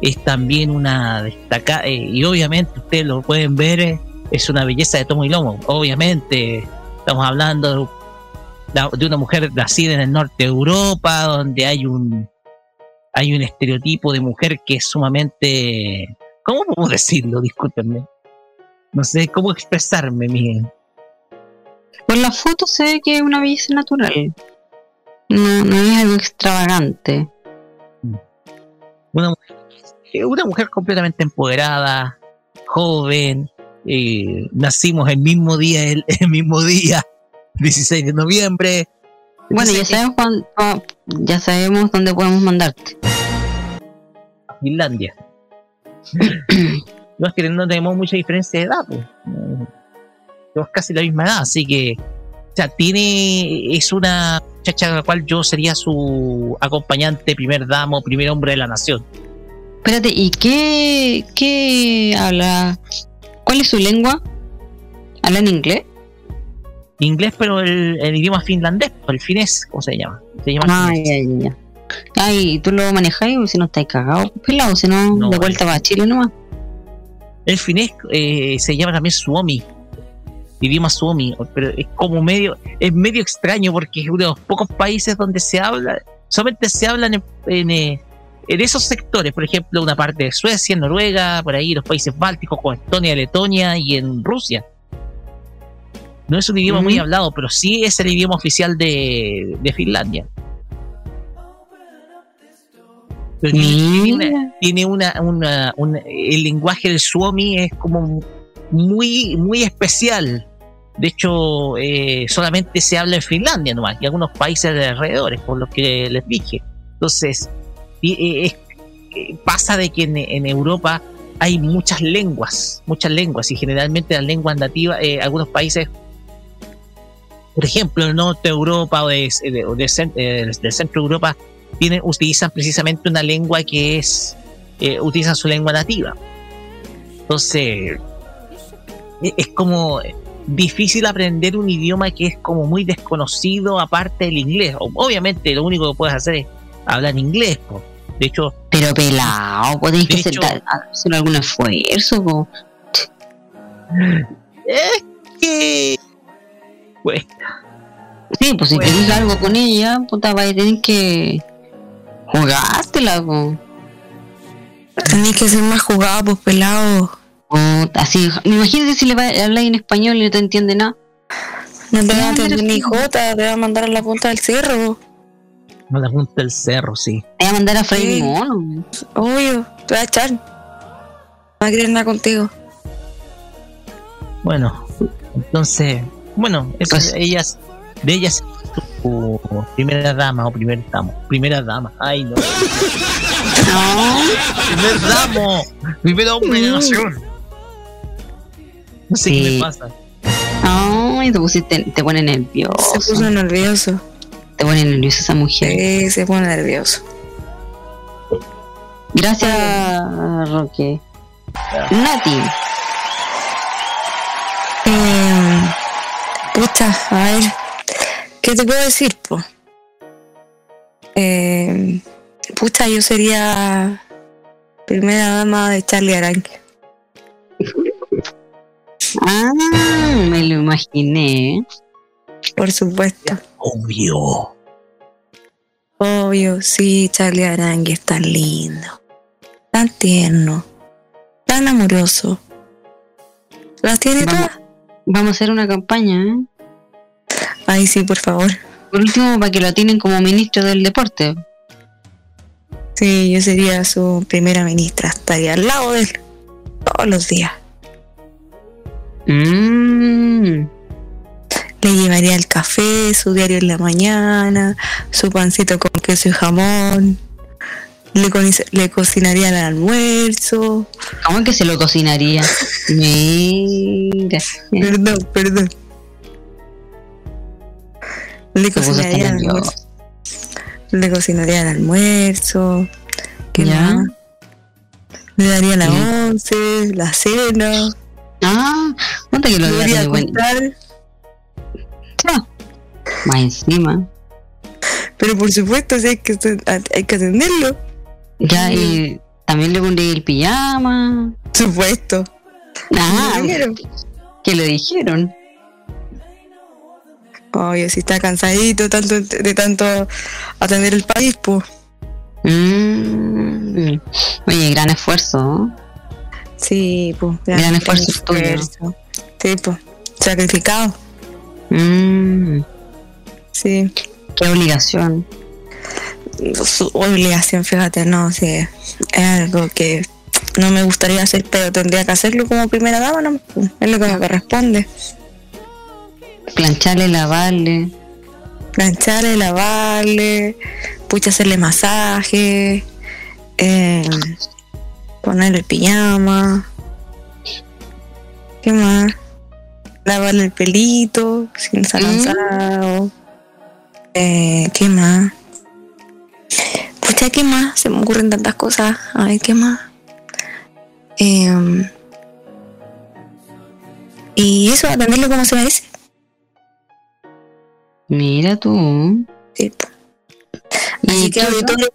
Es también una destacada, eh, y obviamente ustedes lo pueden ver, eh, es una belleza de tomo y lomo. Obviamente, estamos hablando de, una mujer nacida en el norte de Europa, donde hay un hay un estereotipo de mujer que es sumamente ¿cómo puedo decirlo? discúlpenme no sé cómo expresarme mi Por la foto se ve que es una belleza natural. No, no es algo extravagante. una mujer, eh, una mujer completamente empoderada joven eh, nacimos el mismo día el, el mismo día 16 de noviembre Bueno, ya sabemos, cuán- cua- ya sabemos dónde podemos mandarte. Finlandia. no es que no tenemos mucha diferencia de edad, pues. Tenemos casi la misma edad, así que. O sea, tiene. Es una muchacha a la cual yo sería su acompañante, primer damo, primer hombre de la nación. Espérate, ¿y qué, qué habla? ¿Cuál es su lengua? ¿Habla en inglés? Inglés, pero el, el idioma finlandés, el finés, ¿cómo se llama? Se llama Ay, ay, ay. Ay, ¿tú lo manejas o si no estáis cagados? Pelado, si no, No, de vuelta para Chile nomás. El finés eh, se llama también Suomi. Idioma Suomi, pero es como medio, es medio extraño porque es uno de los pocos países donde se habla, solamente se hablan en, en, en esos sectores, por ejemplo, una parte de Suecia, Noruega, por ahí los países bálticos como Estonia, Letonia y en Rusia. No es un idioma muy hablado, pero sí es el idioma oficial de, de Finlandia. Pero tiene- tiene una- tiene una, una- una- el lenguaje del Suomi es como muy muy especial de hecho eh, solamente se habla en Finlandia nomás y algunos países de alrededores por lo que les dije entonces eh, pasa de que en, Europa hay muchas lenguas muchas lenguas y generalmente las lenguas nativas eh, algunos países por ejemplo el norte de Europa o eh, del centro de Europa tienen, utilizan precisamente una lengua que es utilizan su lengua nativa. Entonces e- es como difícil aprender un idioma que es como muy desconocido aparte del inglés. Obviamente lo único que puedes hacer es hablar inglés po. de hecho Pero pelado, podéis que hacer, hecho- da- hacer algún esfuerzo. po. es que pues Sí, pues si queréis algo con ella, puta, vais a tener que jugártela. po. Tenés que ser más jugado, pues pelado. Puta, así, imagínate si le va a hablar en español y no te entiende nada. No te va a entender ni jota, te va a mandar a la punta del cerro. No la punta del cerro sí Te voy a mandar a Freddy Sí. Mono. Obvio, te va a echar. No va a querer nada contigo. bueno entonces bueno eso, Pues- ellas de ellas su primera dama o primer damo primera dama ay no primer damo primer hombre de la nación no sé qué me pasa Ay, te pusiste, te pone Se nervioso. puso nervioso. Te pone nerviosa esa mujer. Sí, se pone nervioso. Gracias, Roque. Nati. Eh, pucha, a ver, ¿qué te puedo decir, po? Eh, pucha, yo sería primera dama de Charlie Aranque. Ah, me lo imaginé. Por supuesto. Obvio. Obvio, sí, Charlie Arangue es tan lindo, tan tierno, tan amoroso. Las tiene Vamos, todas. vamos a hacer una campaña, ¿eh? Ay, sí, por favor. Por último, para que lo tienen como ministro del deporte. Sí, yo sería su primera ministra, estaría al lado de él todos los días. Mm. Le llevaría el café, su diario en la mañana, su pancito con queso y jamón. Le, co- le cocinaría el almuerzo. ¿Cómo que se lo cocinaría? Mira. Perdón, perdón. Le cocinaría el almuerzo. Le cocinaría el almuerzo. ¿Qué Ya. más? Le daría la Sí. once, la cena. Ah, ¿cuánto que lo Le iba a Más encima. Pero por supuesto, sí, hay que, hay que atenderlo. Ya, y también le pondría el pijama. Supuesto. Ah, ¿Lo vieron? que lo dijeron. Oye, si está cansadito tanto de tanto atender el país, pues. Mm. Oye, gran esfuerzo. ¿no? Sí, pues. Gran esfuerzo tuyo. Sí, pues. Sacrificado. Mm. Sí. Qué obligación. Su obligación, fíjate, no, sí. Es algo que no me gustaría hacer, pero tendría que hacerlo como primera dama, ¿no? Es lo que me corresponde. Plancharle, lavarle. Plancharle, lavarle, pucha, hacerle masaje, eh, ponerle pijama. ¿Qué más? Lavarle el pelito, si no está cansado. Eh, ¿Qué más? Pucha, ¿qué más? Se me ocurren tantas cosas. A ver, ¿qué más? Em, y eso, atenderlo como se merece. Mira tú. Sí. Así que qué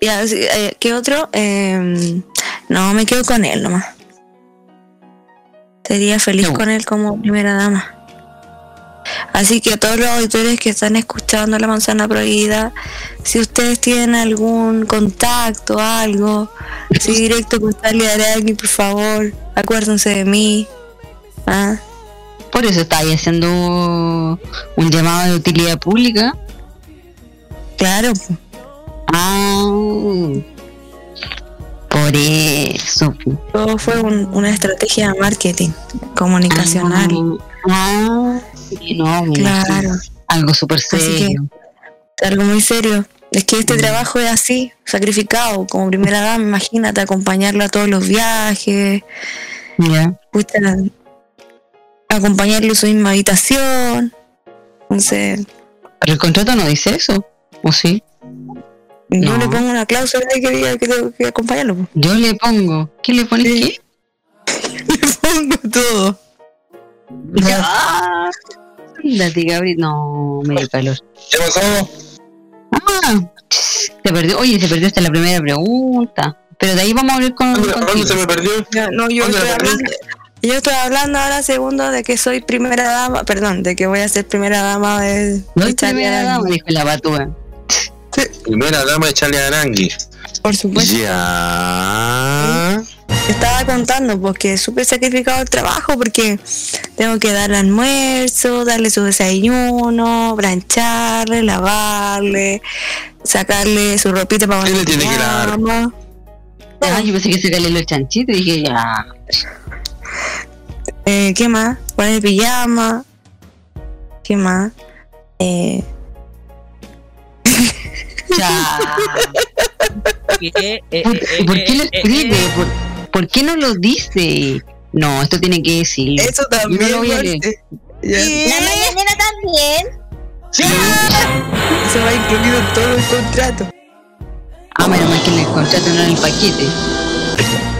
ya, sí, eh, ¿Qué otro? Em, no, me quedo con él nomás. Sería feliz con él como primera dama. Así que a todos los auditores que están escuchando La Manzana Prohibida, si ustedes tienen algún contacto, algo, si directo con Charlie Araki, por favor, acuérdense de mí. ¿ah? Por eso está ahí haciendo un llamado de utilidad pública. Claro. Ah, por eso. Todo fue un- una estrategia de marketing comunicacional. Ah, sí, no, Claro. Algo súper que, serio. algo muy serio. Es que este trabajo es así, sacrificado. Como primera dama, imagínate acompañarlo a todos los viajes. Ya. pucha, acompañarlo en su misma habitación. Entonces, Pero el contrato no dice eso, ¿o sí? yo No. le pongo una cláusula de que diga que tengo que acompañarlo. Yo le pongo. ¿Qué le pones qué? Le pongo todo. Ya. Ándate, Gabriel. No, me dio calor. ¿Qué pasó? Ah, se perdió. Oye, se perdió hasta la primera pregunta. Pero de ahí vamos a hablar con. contigo. se me perdió? No, yo ¿Dónde estoy hablando, yo estoy hablando ahora segundo de que soy primera dama, perdón, de que voy a ser primera dama de, No es Charlie primera dama, dijo la patúa. Primera dama de Charlie Arangui. Por supuesto. Ya. Estaba contando porque es súper sacrificado el trabajo porque tengo que darle almuerzo, darle su desayuno, brancharle, lavarle, sacarle su ropita para ¿Qué le tiene que pijama. Ah, yo pensé que sacarle los chanchitos y dije, ya. Eh, ¿Qué más? Poner pijama. ¿Qué más? Eh, Ya. Eh, eh, ¿Por, eh, por qué lo escribe? eh. ¿Por, por qué no lo dice? No, esto tiene que decirlo. eso no también. lo voy a leer. Marce. Ya. La mañanera también. Eso va incluido en todo el contrato. Ah, menos mal que en el contrato no en el paquete.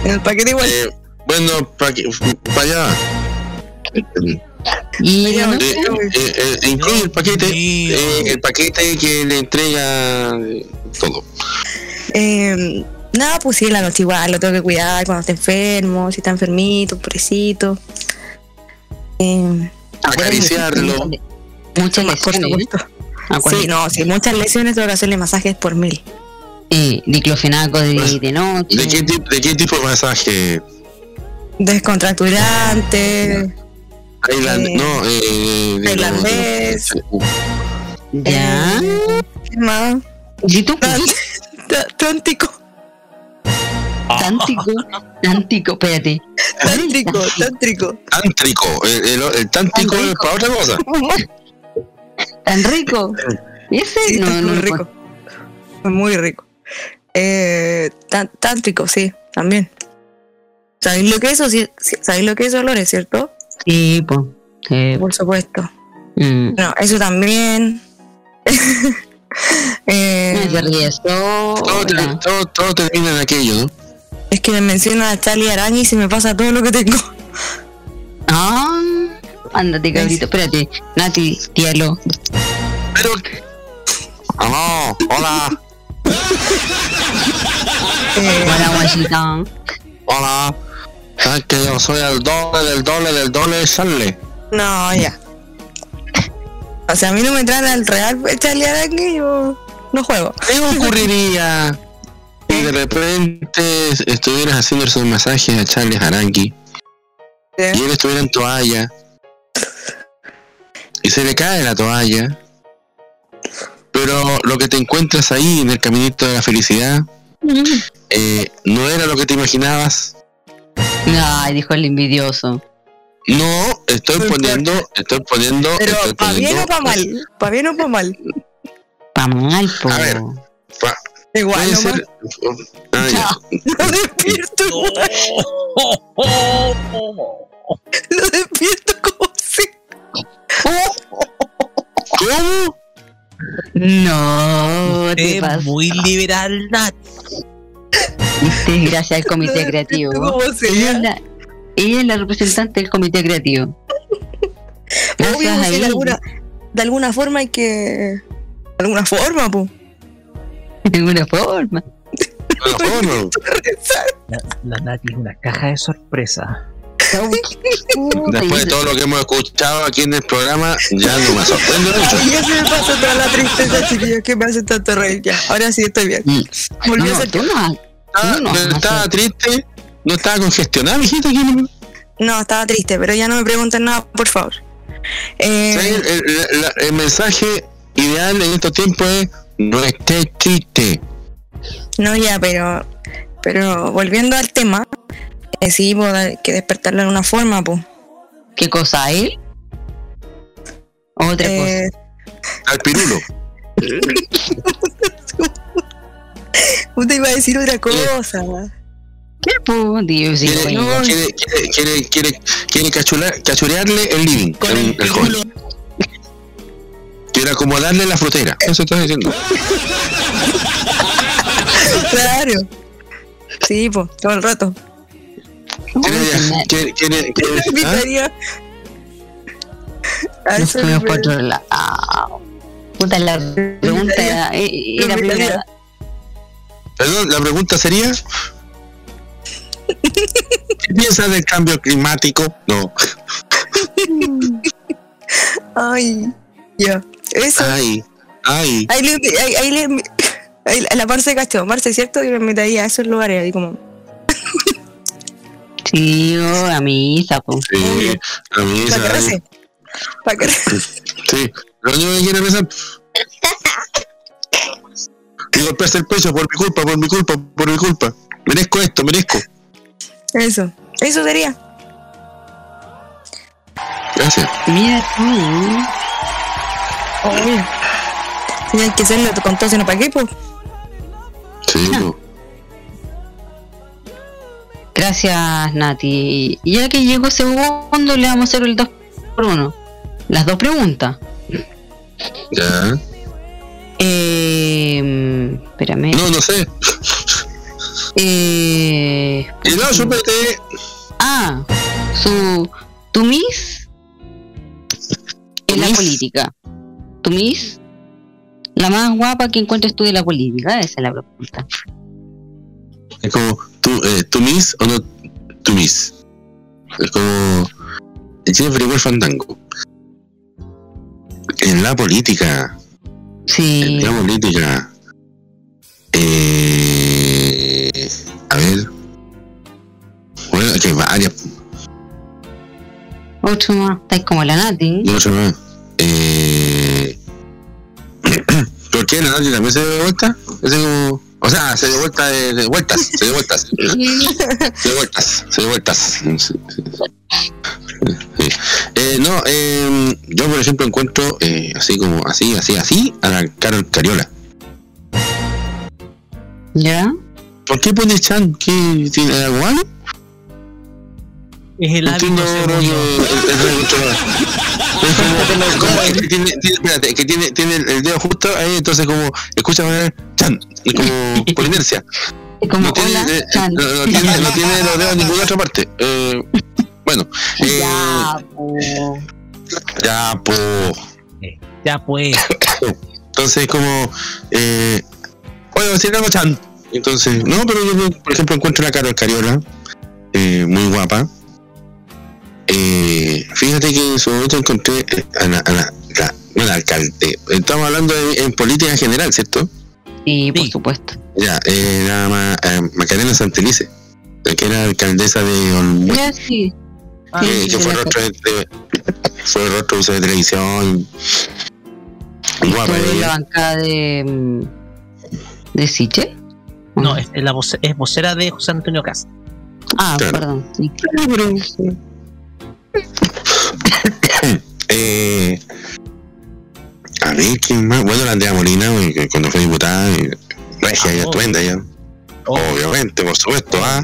En el paquete igual. Eh, bueno, para allá. Y Eh, eh, eh, incluye el paquete, eh, el paquete que le entrega todo. Eh, nada, pues sí, en la noche igual lo tengo que cuidar cuando esté enfermo, si está enfermito, pobrecito. Eh, Acariciarlo. Muchas por lesiones. supuesto. Sí, no, sí, muchas lesiones tengo que hacerle masajes por mil. Eh, diclofenaco de, de noche. ¿De qué, tipo, ¿De qué tipo de masaje? Descontracturante. Island, Eh, no, eh, de- tailandés. Ya. ¿Qué más? ¿Y tú? Tántico. Tántico. Tántico, espérate. Tántrico, tántrico. Tántrico, el, el, el tántrico es para otra cosa. Tan rico. Ese Sí, no, no muy rico. Es muy rico. Eh, tan- tántrico, sí, también. ¿Sabéis lo que es eso? Sí, sí, ¿Sabéis lo que es olores, cierto? Sí, pues. Por supuesto. Mm. No, eso también. Eh, ríe todo. Todo, todo termina en aquello, ¿no? Es que me menciona a Charlie Araña y se me pasa todo lo que tengo. Ah, ándate, cabrito. Espérate, Nati, diálogo. Pero. Aló, hola, Hola, guachita. hola. Sabes que yo soy el doble del doble del doble de Charlie. No, ya. O sea, a mí no me traen al real Charlie Araña y yo no juego. ¿Qué ocurriría si de repente estuvieras haciendo esos masajes a Charles Aranqui y él estuviera en toalla y se le cae la toalla, pero lo que te encuentras ahí en el caminito de la felicidad eh, no era lo que te imaginabas? Ay, dijo el envidioso. No, estoy poniendo, estoy poniendo, Pero estoy para bien o para mal. Para bien o para mal. Pa' mal, po. A ver, Igual, puede ser. Ah, ya. Lo despierto igual. Lo despierto como si. ¿Cómo? No, te Es pasa. muy liberal, Nat. Gracias al comité creativo. ¿Cómo Ella sería? es, la, ella es la representante del comité creativo. Gracias Obvio, a de alguna, de alguna forma hay que. De alguna forma, po. De alguna forma. La, la Nati es una caja de sorpresa. Después de todo lo que hemos escuchado aquí en el programa, ya no me sorprende mucho. Y se me pasó toda la tristeza, chiquillos, que me hace tanto reír. Ya, ahora sí estoy bien. Volví No, a ser tú no, Ah, no, pero no, estaba triste, no estaba congestionado, mijito. aquí no- No, estaba triste, pero ya no me pregunten nada, por favor. Eh. El, el- la- el mensaje ideal en estos tiempos es no estés triste. No, ya, pero. Pero volviendo al tema, eh, sí, pues, hay que despertarlo de una forma, pues. ¿Qué cosa él? Otra Eh, Al pirulo. Usted iba a decir otra cosa. ¿Qué po? Dios, sí, Quiere, quiere, quiere, quiere, quiere, cachular- cachurearle el living. el- el joven. Quiere acomodarle la frutera. Eso estás diciendo. Claro. Sí, pues, todo el rato. Quiere- ¿ah? Invitaría. A Nos fuimos por otro lado. Puta, la pregunta era, eh, era primera. Perdón, la pregunta sería. ¿Qué piensas del cambio climático? No. Ay, ya. Eso. Ay, ay. Ahí le, ahí, ahí le, ahí la Marce cachó, Marce, ¿cierto? Y me metería a esos lugares ahí como. Sí, oh, a misa, po. Sí, a mí Para rece. Para que Sí, lo único que quiere pensar. Y golpearse el pecho por mi culpa, por mi culpa, por mi culpa. Merezco esto, merezco. Eso. Eso sería. Gracias. Mira tú. Obvio. Si hay que hacerlo con todo, sino para qué, pues. Sí, po. Gracias, Nati. Y ya que llegó segundo, le vamos a hacer el 2 por 1 Las dos preguntas. Ya. Eh, espérame. No, no sé. Eh, Y no, súpete. ah, su. ¿Tu Miss? En la política. ¿Tu Miss? La más guapa que encuentres tú de la política. Esa es la pregunta. Es como, ¿tú, eh, ¿tú miss o no tú miss? Es como, pero igual fandango. En la política, Sí. en la política, eh, a ver, bueno, que hay varias, Ocho más. Estáis como la Nati. sé más. Eh, ¿Por qué la Nati también se dio vuelta? Es como, o sea, se dio vuelta de, de vueltas, se dio vueltas. Se dio vueltas, se dio vueltas. Sí, sí, sí. Eh, no, eh, yo por ejemplo encuentro eh, así como así, así, así a la Carol Cariola. ¿Ya? ¿Por qué pone Chan? ¿Qué tiene algo malo? Es el No hábito el- el recontrolador. Es como- es como que tiene, tiene- espérate, que tiene, tiene el dedo justo ahí, entonces como escucha Chan, como por inercia. como no tiene, hola, eh, Chan. no, no tiene, no tiene los dedos en ninguna otra parte. Eh, bueno, eh, Ya, po. ya, po. Ya pues. Entonces como, eh, oye, decir algo Chan. Entonces, no, pero yo, por ejemplo, encuentro a Carol Cariola, eh, muy guapa. Eh, fíjate que en su momento encontré eh, a la, a la, la- bueno, alcalde. Estamos hablando de- en política en general, ¿cierto? Sí, por supuesto. Ya, eh, la Ma- eh, Macarena Santelice, la que era alcaldesa de Olmué, Ya, sí. que, Sí, que de fue la- rostro de, de- fue rostro de televisión. Guapa Estuvo en la bancada de. mm, ¿De Siche? No, es, es la voce- es vocera de José Antonio Casa. Ah, Claro. perdón. sí. Eh, a ver, ¿quién más? Bueno, la Andrea Molina, eh, que cuando fue diputada, eh, regia y Ah, estupenda ya. Obviamente, por supuesto. Ah,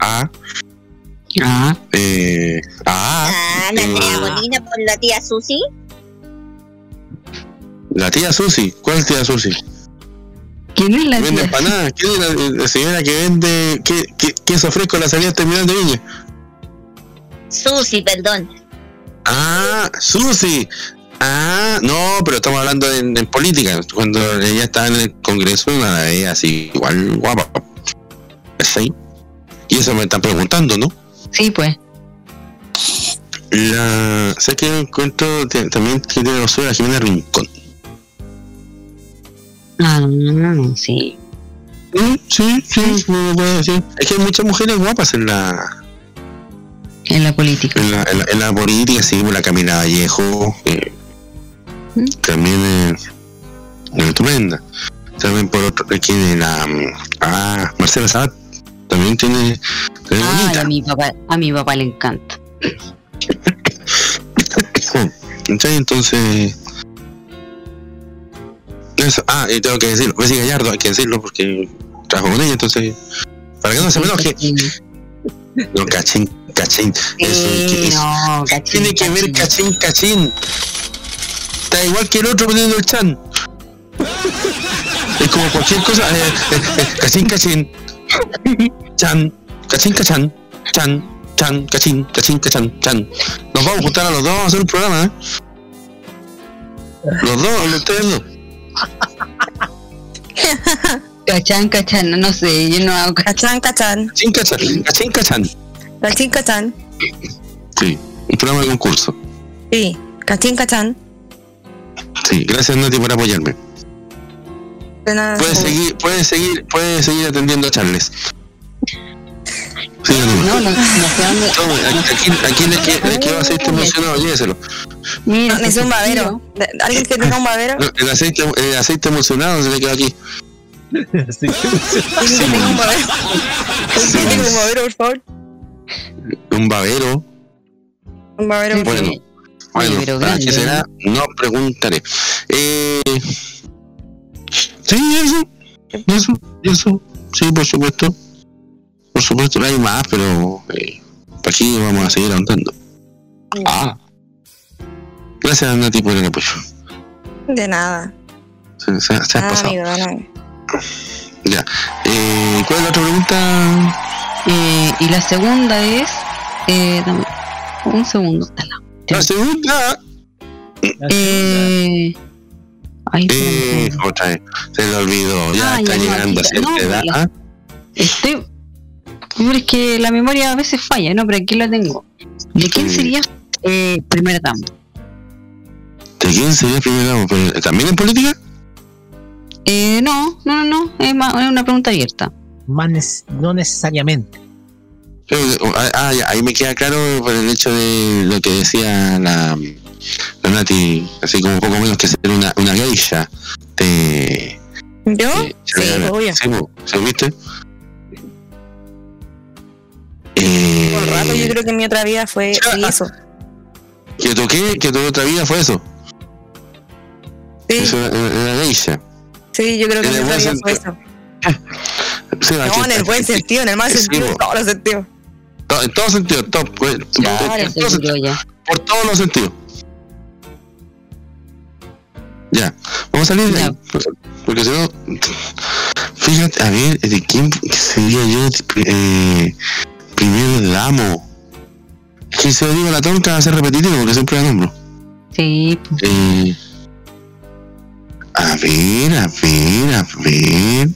ah, Ah, eh, ah, Ah, la Andrea Molina por la tía Susi. la tía Susi. ¿Cuál tía Susi? ¿quién es la Vende tía? empanadas. ¿Quién es la, la señora que vende qué, qué, queso fresco en la salida terminal de Viña? Susi, perdón. Ah, Susi. Ah, no, pero estamos hablando en, en política. Cuando ella estaba en el Congreso, la veía así, igual guapa. ¿Sí? Y eso me están preguntando, ¿no? Sí, pues. La, sé que encuentro también que tiene los la Jimena Rincón. Ah, sí. Mm, Sí, sí, no lo puedo decir. Es que hay muchas mujeres guapas en la, En la política. en la, en la, en la política, sí, la Camila Vallejo, eh, ¿Mm? también es muy estupenda. También por otro, aquí de la, mm, ah, Marcela Sabat, también tiene, bonita. a mi papá, a mi papá le encanta. Entonces. Eso. Ah, y tengo que decirlo. Bessie Gallardo, hay que decirlo porque trabajo con ella, entonces. Para que no se me enoje. No, cachín, cachín. Eso, Sí, eso. no, ¿Qué cachín, tiene que ver cachín, cachín? Está igual que el otro poniendo el chan. Es como cualquier cosa. eh, eh, eh, cachín, cachín. Chan, cachín, cachán. Chan, chan, cachín, cachín, cachán, chan. Nos vamos a juntar a los dos, vamos a hacer un programa, ¿eh? Los dos, los ustedes no. Cachán, cachán, no, no sé, yo no hago Cachán, cachán. Cachín, cachán, cachín, cachán. Cachín, cachán. Sí, un programa de concurso. Sí, cachín, cachán. Sí, gracias Nati por apoyarme. De nada. Puedes seguir, puedes seguir, puedes seguir atendiendo a Charles. Sí, No, no, no le, que- le quedó aceite emocionado, lléveselo. Mira, Necesito un babero. ¿Alguien que tenga un babero? No, el aceite, el aceite emocionado se le quedó aquí. ¿Alguien que tenga un babero? ¿Alguien que tenga un babero, por favor? Un babero. Un babero, por Bueno, bueno, pero para grande, qué será, no preguntaré. Eh, sí, eso, eso, eso, sí, por supuesto. Por supuesto, no hay más, pero eh, aquí vamos a seguir ahondando. Ah. Gracias, Nati, por el apoyo. De nada. Se, se- se ha pasado. amigo. Ya. Eh, ¿Cuál es la otra pregunta? Eh, y la segunda es. Eh, dame un segundo. La segunda. Eh, ay, Eh, otra vez. Se le olvidó. Ya Ah, está ya, llegando a cierta no, edad. la-. Pero es que la memoria a veces falla, ¿no? Pero aquí la tengo. ¿De quién sería eh, primera dama? ¿De quién sería el primer damo? ¿Pero ¿También en política? Eh, no, no, no, no. Es, más- es una pregunta abierta. Más no necesariamente. Ah, ah, ya, ahí me queda claro por el hecho de lo que decía la, la Nati, así como un poco menos que ser una, una geisha. De, ¿Yo? sí, obvio. Sí, mo, ¿sí, viste? Eh, Por rato yo creo que mi otra vida fue eso. que toqué, que tu otra vida fue eso. Sí. Es una, una geisha. Sí, yo creo que mi otra vida fue eso. Sí, aquí No, en el buen sentido, en el mal Sí, sentido, en todos los sentidos. To- En todo sentido, top. pues, Ya, por- ahora en se todo murió sentido, ya. por todos los sentidos. Ya, vamos a salir de ahí. Porque si no, fíjate, a ver, ¿de quién sería yo eh, primer damo? Es que si lo digo a la tonta va a ser repetitivo porque siempre la nombro. Sí. Eh, a ver, a ver, a ver.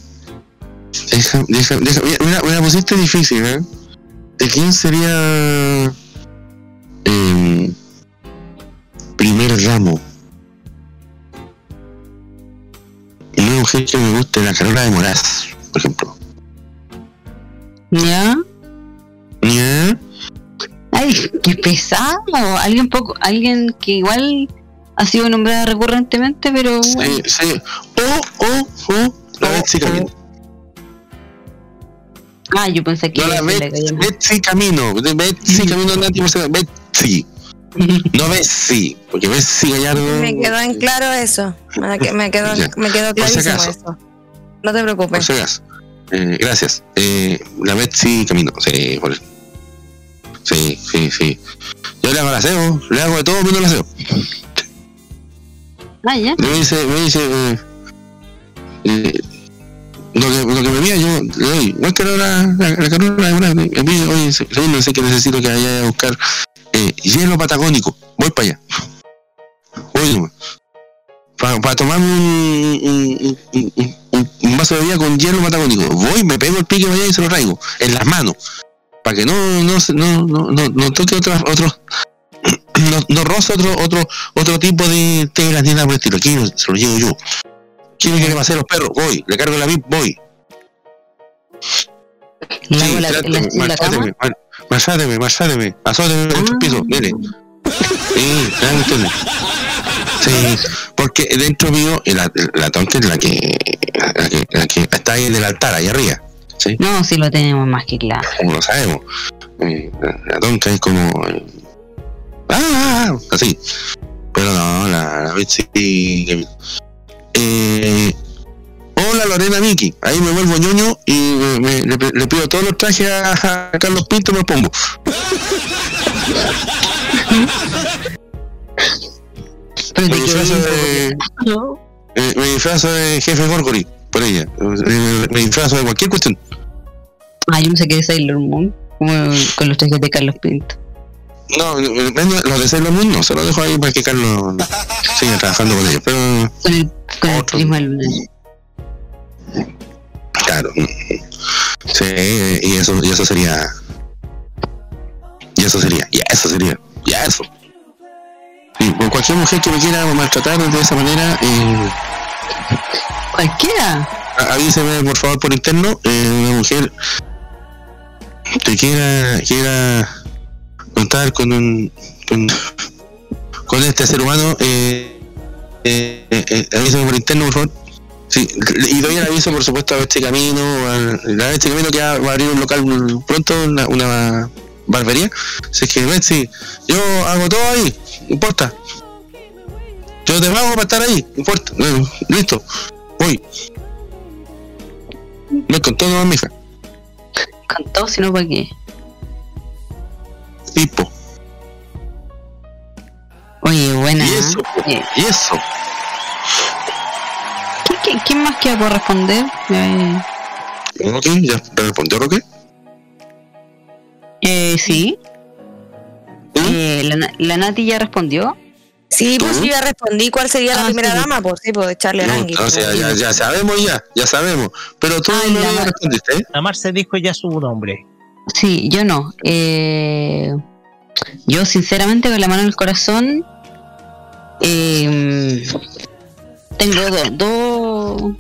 Deja, deja, deja. Mira, mira, me la pusiste difícil, ¿eh? ¿De quién sería em, primer ramo? Una mujer que me guste, la Carola de Moraz, por ejemplo. ¿Ya? ¿Ya? Ay, qué pesado. Alguien poco, alguien que igual ha sido nombrada recurrentemente, pero. Sí, sí. O, o, o, la Betsy Camino. Ah, yo pensé que No, la que le Bet- caía mal. Betsy Camino. Betsy Camino Nati, Betsy. No Betsy, porque Betsy Gallardo. Me quedó en claro eso. Me que- me quedó, me quedó si clarísimo acaso. eso. No te Por preocupes. si. Eh, gracias. Eh, la Betsy Camino. Sí, por Sí, sí, sí. Yo le hago el aseo, le hago de todo menos el aseo. Ah, ya. Me dice, me dice, eh, Igual que la, la, la Carola Moraz, me envía, oye, segundo, sé que necesito que vaya a buscar eh, hielo patagónico. Voy para allá. Voy Para tomarme un, un, vaso de bebida con hielo patagónico. Voy, me pego el pique allá y se lo traigo. En las manos. Para que no, no, no, no, no, no toque otras, otros, no, no roce otro, otro, otro tipo de telas ni nada por el estilo. Aquí se lo llevo yo. ¿Quiere que le pase los perros? Voy. Le cargo la VIP, voy. Hago Sí, la, tráteme, la- la cama. azóteme en el piso, dele. Sí. Sí, porque dentro mío, la, la tonta es la que, la que, la que está ahí en el altar, ahí arriba. ¿sí? No, sí lo tenemos más que claro. Como lo sabemos. Eh, la, la tonta es como. ah, Así. Pero no, la, la Betsy. Eh, hola Lorena Miki. Ahí me vuelvo ñoño y me- me- le, le pido todos los trajes a, a Carlos Pinto y me los pongo. Me disfrazo de, No. eh, me disfrazo de jefe Gorgory por ella. Eh, Me disfrazo de cualquier cuestión. Ah, yo pensé que de Sailor Moon, como con los trajes de Carlos Pinto. No, los de Sailor Moon no, se los dejo ahí para que Carlos siga trabajando con ellos. Pero Con el, con el prisma lunar. Claro. Sí, y eso, y eso sería. Y eso sería, y eso sería, y eso. Sí, por cualquier mujer que me quiera maltratar de esa manera, eh, Cualquiera. avíseme por favor por interno, eh, una mujer que quiera, quiera contar con un con, con este ser humano, eh, eh, eh, avíseme por interno por favor. Sí, y doy el aviso por supuesto a este camino, a, a este camino que va a abrir un local pronto, una, una barbería. Si es que Betsy, yo hago todo ahí, no importa. Yo te pago para estar ahí, no importa. Bueno, listo, voy. Me contó nomás, mija. Con todo, si no, ¿para qué? Tipo. Oye, buena. Y eso, ¿eh? y eso. ¿Qui- ¿Quién más queda por responder? Eh, ¿Roque? ¿Ya respondió Roque? eh, sí. Eh, la, la Nati ya respondió. Sí, pues yo ya respondí cuál sería la Ah, primera sí. dama, pues sí, pues de Charlie No, o sea, ya, ya sabemos ya, ya sabemos. Pero tú no la no Mar- respondiste, ¿eh? La Marce dijo ya su nombre. Sí, yo no. Eh, yo sinceramente con la mano en el corazón eh, tengo dos,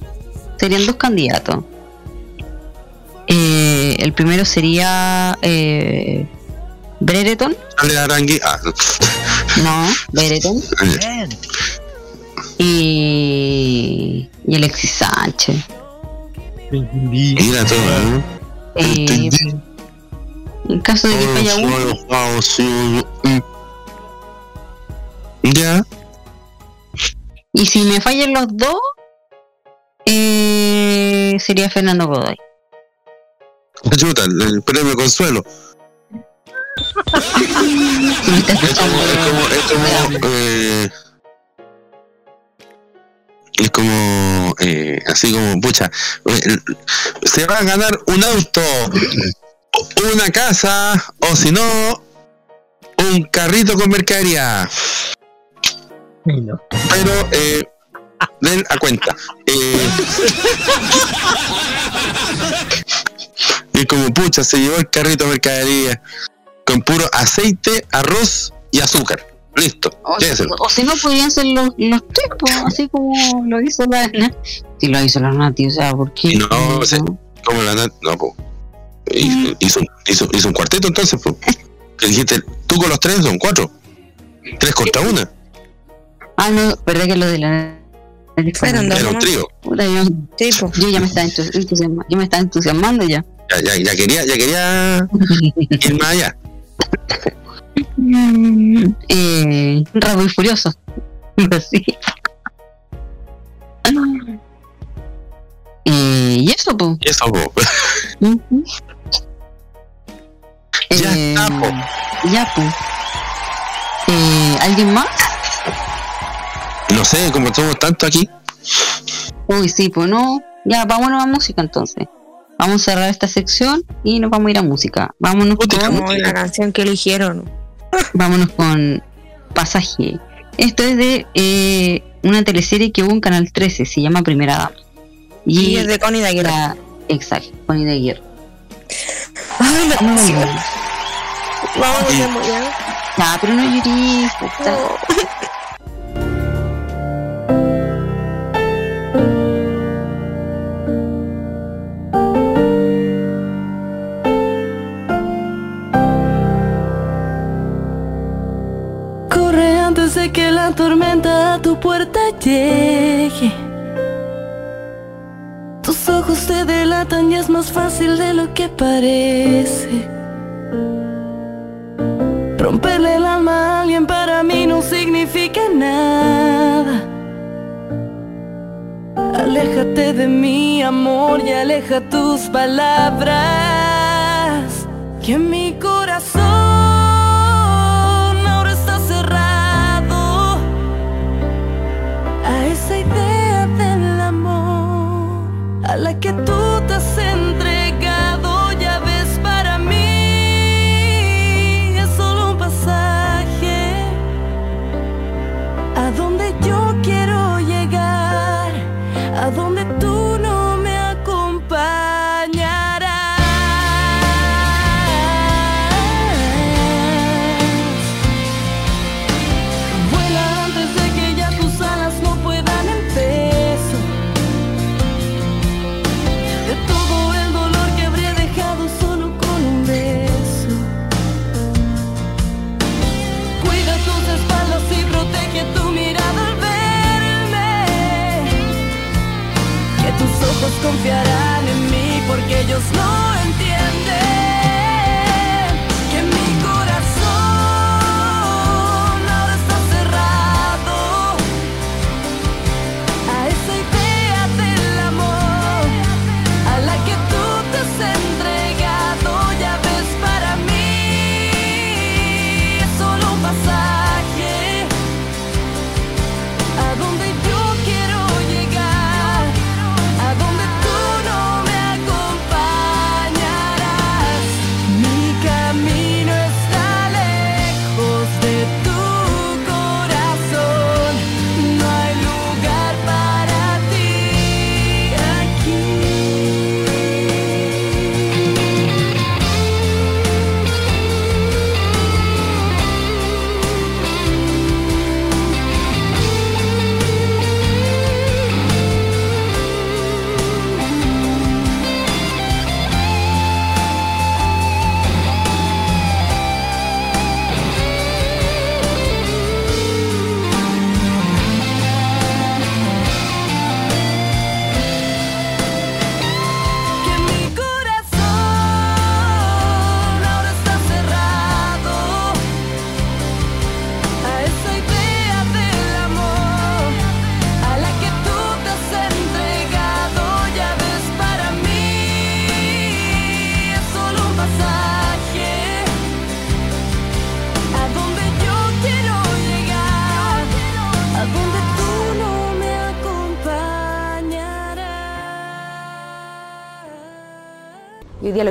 serían dos candidatos. Eh, el primero sería eh, Brereton. Ah, no, Brereton y, y Alexis Sánchez. mira todo, ¿eh? Eh, en caso de que falla uno. Ya, Y si me fallan los dos, eh, sería Fernando Godoy. chuta, el, premio consuelo. Es como, es como, eh, eh, así como, pucha, eh, se va a ganar un auto, una casa, o si no, un carrito con mercadería. Pero, eh, den a cuenta. Eh, es como, pucha, se llevó el carrito de mercadería con puro aceite, arroz y azúcar. Listo, O, o si no, podrían ser los, los tres, así como lo hizo la Nati. Si lo hizo la Nati, o sea, ¿por qué? No, o sea, como la Nat, no, po. Hizo, hizo, hizo, hizo un cuarteto entonces, po. Que dijiste, tú con los tres son cuatro. Tres contra una. Ah, no, verdad que lo de la Era un trío. Yo, yo ya me estaba entus- entusiasma- yo me estaba entusiasmando ya. Ya, ya, ya quería, ya quería ir más allá. eh, Rápido y furioso. Así. Eh, y eso, pues. Y eso, po. Ya está, Ya. Eh, ¿Alguien más? No sé, como somos tanto aquí. Uy, sí, pues no. Ya, vámonos a música entonces. Vamos a cerrar esta sección y nos vamos a ir a música. Vámonos con la canción que eligieron. Vámonos con Pasaje. Esto es de eh, una teleserie que hubo en Canal 13, se llama Primera Dama. Y es de Connie de Aguirre. la- Exacto, Connie de Aguirre. Ay, la canción. Vamos Sí. a morir. Ah, pero no llorís, que la tormenta a tu puerta llegue. Tus ojos te delatan y es más fácil de lo que parece. Romperle el alma a alguien para mí no significa nada. Aléjate de mi amor y aleja tus palabras. Que mi corazón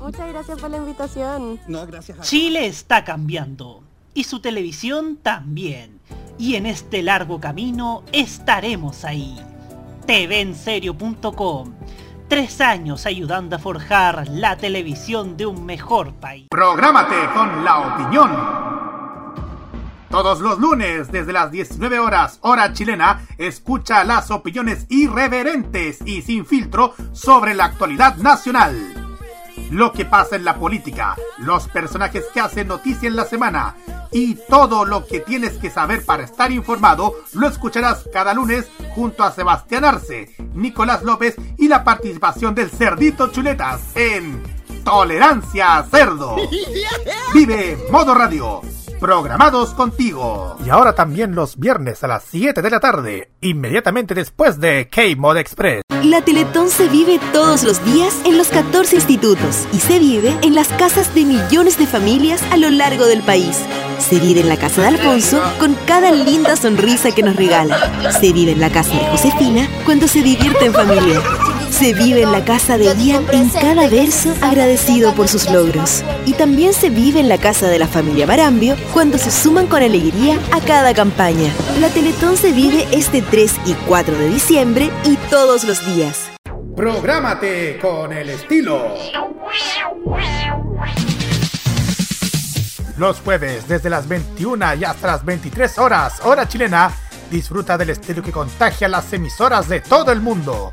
Muchas gracias por la invitación. No, gracias a Chile está cambiando y su televisión también. Y en este largo camino estaremos ahí. TVenserio.com. Tres años ayudando a forjar la televisión de un mejor país. Prográmate con la opinión. Todos los lunes, desde las 19 horas, hora chilena, escucha las opiniones irreverentes y sin filtro sobre la actualidad nacional. Lo que pasa en la política, los personajes que hacen noticia en la semana y todo lo que tienes que saber para estar informado, lo escucharás cada lunes junto a Sebastián Arce, Nicolás López y la participación del Cerdito Chuletas en Tolerancia Cerdo. Vive Modo Radio. Programados contigo. Y ahora también los viernes a las 7 de la tarde, inmediatamente después de K-Mod Express. La Teletón se vive todos los días en los 14 institutos y se vive en las casas de millones de familias a lo largo del país. Se vive en la casa de Alfonso con cada linda sonrisa que nos regala. Se vive en la casa de Josefina cuando se divierte en familia. Se vive en la casa de Ian en cada verso agradecido por sus logros. Y también se vive en la casa de la familia Marambio cuando se suman con alegría a cada campaña. La Teletón se vive este 3 y 4 de diciembre y todos los días. Prográmate con el estilo. Los jueves, desde las 21 y hasta las 23 horas, hora chilena, disfruta del estilo que contagia las emisoras de todo el mundo.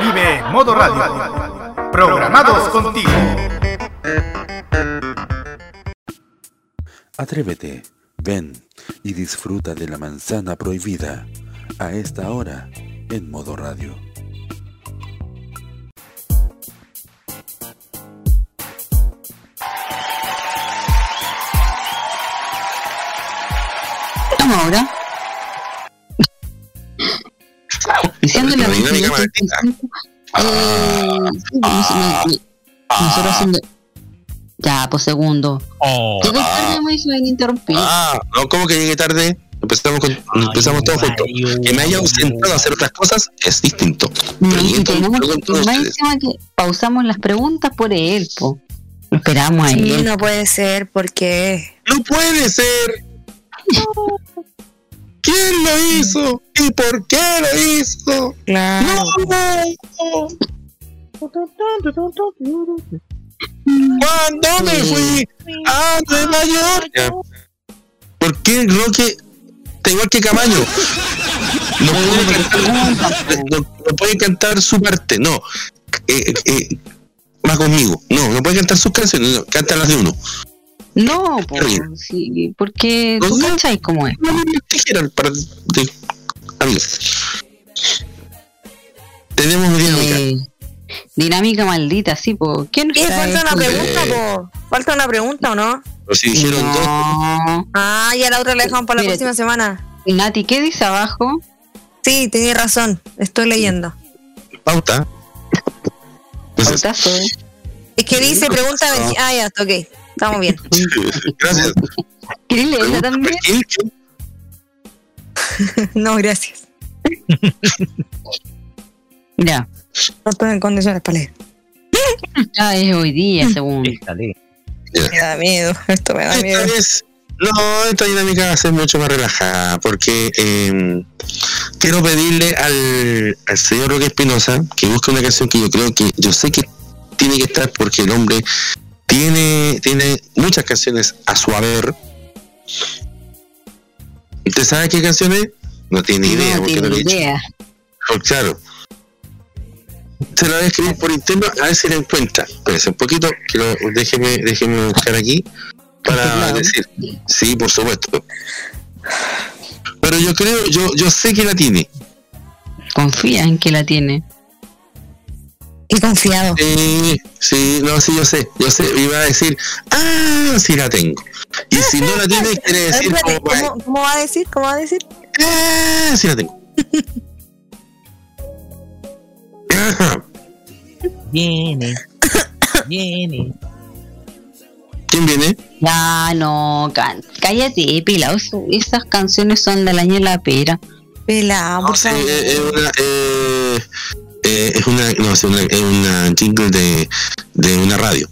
Vive Modo Radio, programados contigo. Atrévete, ven y disfruta de la manzana prohibida a esta hora en modo radio. Ahora. Diciéndole a La dinámica eh, sí, no- no- nosotros haciendo. Ya, pues segundo. Llegué tarde, me hizo interrumpir. Ah, no, ¿cómo que llegué tarde? Empezamos, con, empezamos todos juntos. Que me haya ausentado a hacer otras cosas es distinto. Pero y tenemos y más que pausamos las preguntas por él, po. Lo esperamos a Sí, él. no puede ser, porque. ¡No puede ser! ¿Quién lo hizo? ¿Y por qué lo hizo? Claro. ¿Cuándo me fui a Nueva York? ¿Por qué Roque está igual que Camaño? No puede cantar, no, no puede cantar su parte, no. Eh, eh, va conmigo. No, no puede cantar sus canciones, no, canta las de uno. No, po, sí, porque tú cachai cómo es. Dijeron para de, amigos. Tenemos dinámica. Eh, dinámica maldita, sí, po. ¿Quién está Falta una pregunta, po. Falta una pregunta, ¿o no? Pero si dijeron dos. Ah, y a la otra la dejamos para la próxima semana. Nati, ¿qué dice abajo? Sí, tenés razón. Estoy leyendo. Pauta. Pautazo, ¿eh? Es que dice pregunta. No. Ah, ya, ok. Estamos bien. Gracias. ¿Quieres leerla también? no, gracias. Ya. No estoy en condiciones para leer. Ya es hoy día, según. Me da miedo. Esto me da miedo. Vez, no, esta dinámica va a ser mucho más relajada porque eh, quiero pedirle al, al señor Roque Espinosa que busque una canción que yo creo que yo sé que tiene que estar porque el hombre tiene, tiene muchas canciones a su haber. ¿Usted sabe qué canciones? No tiene idea, no porque tiene no le he idea. Oh, claro. Se la voy a escribir por interno a ver si la encuentra. Espérese un poquito, que lo- déjeme, déjeme buscar aquí para decir. Sí, por supuesto. Pero yo creo, yo, yo sé que la tiene. Confía en que la tiene. Y confiado. Sí, sí, no, sí, yo sé, yo sé, iba a decir, ah, sí la tengo. Y si no la tiene, quiere decir, espérate, como, ¿cómo, cómo va a decir? ¿Cómo va a decir? ah, sí la tengo. Ajá. Viene. Viene. ¿Quién viene? Ya, no, can- cállate, Pila. Esas canciones son del año de la pera. Pela, No, sí, eh, es una, eh, eh, es una, no, es una, es una jingle de, de una radio.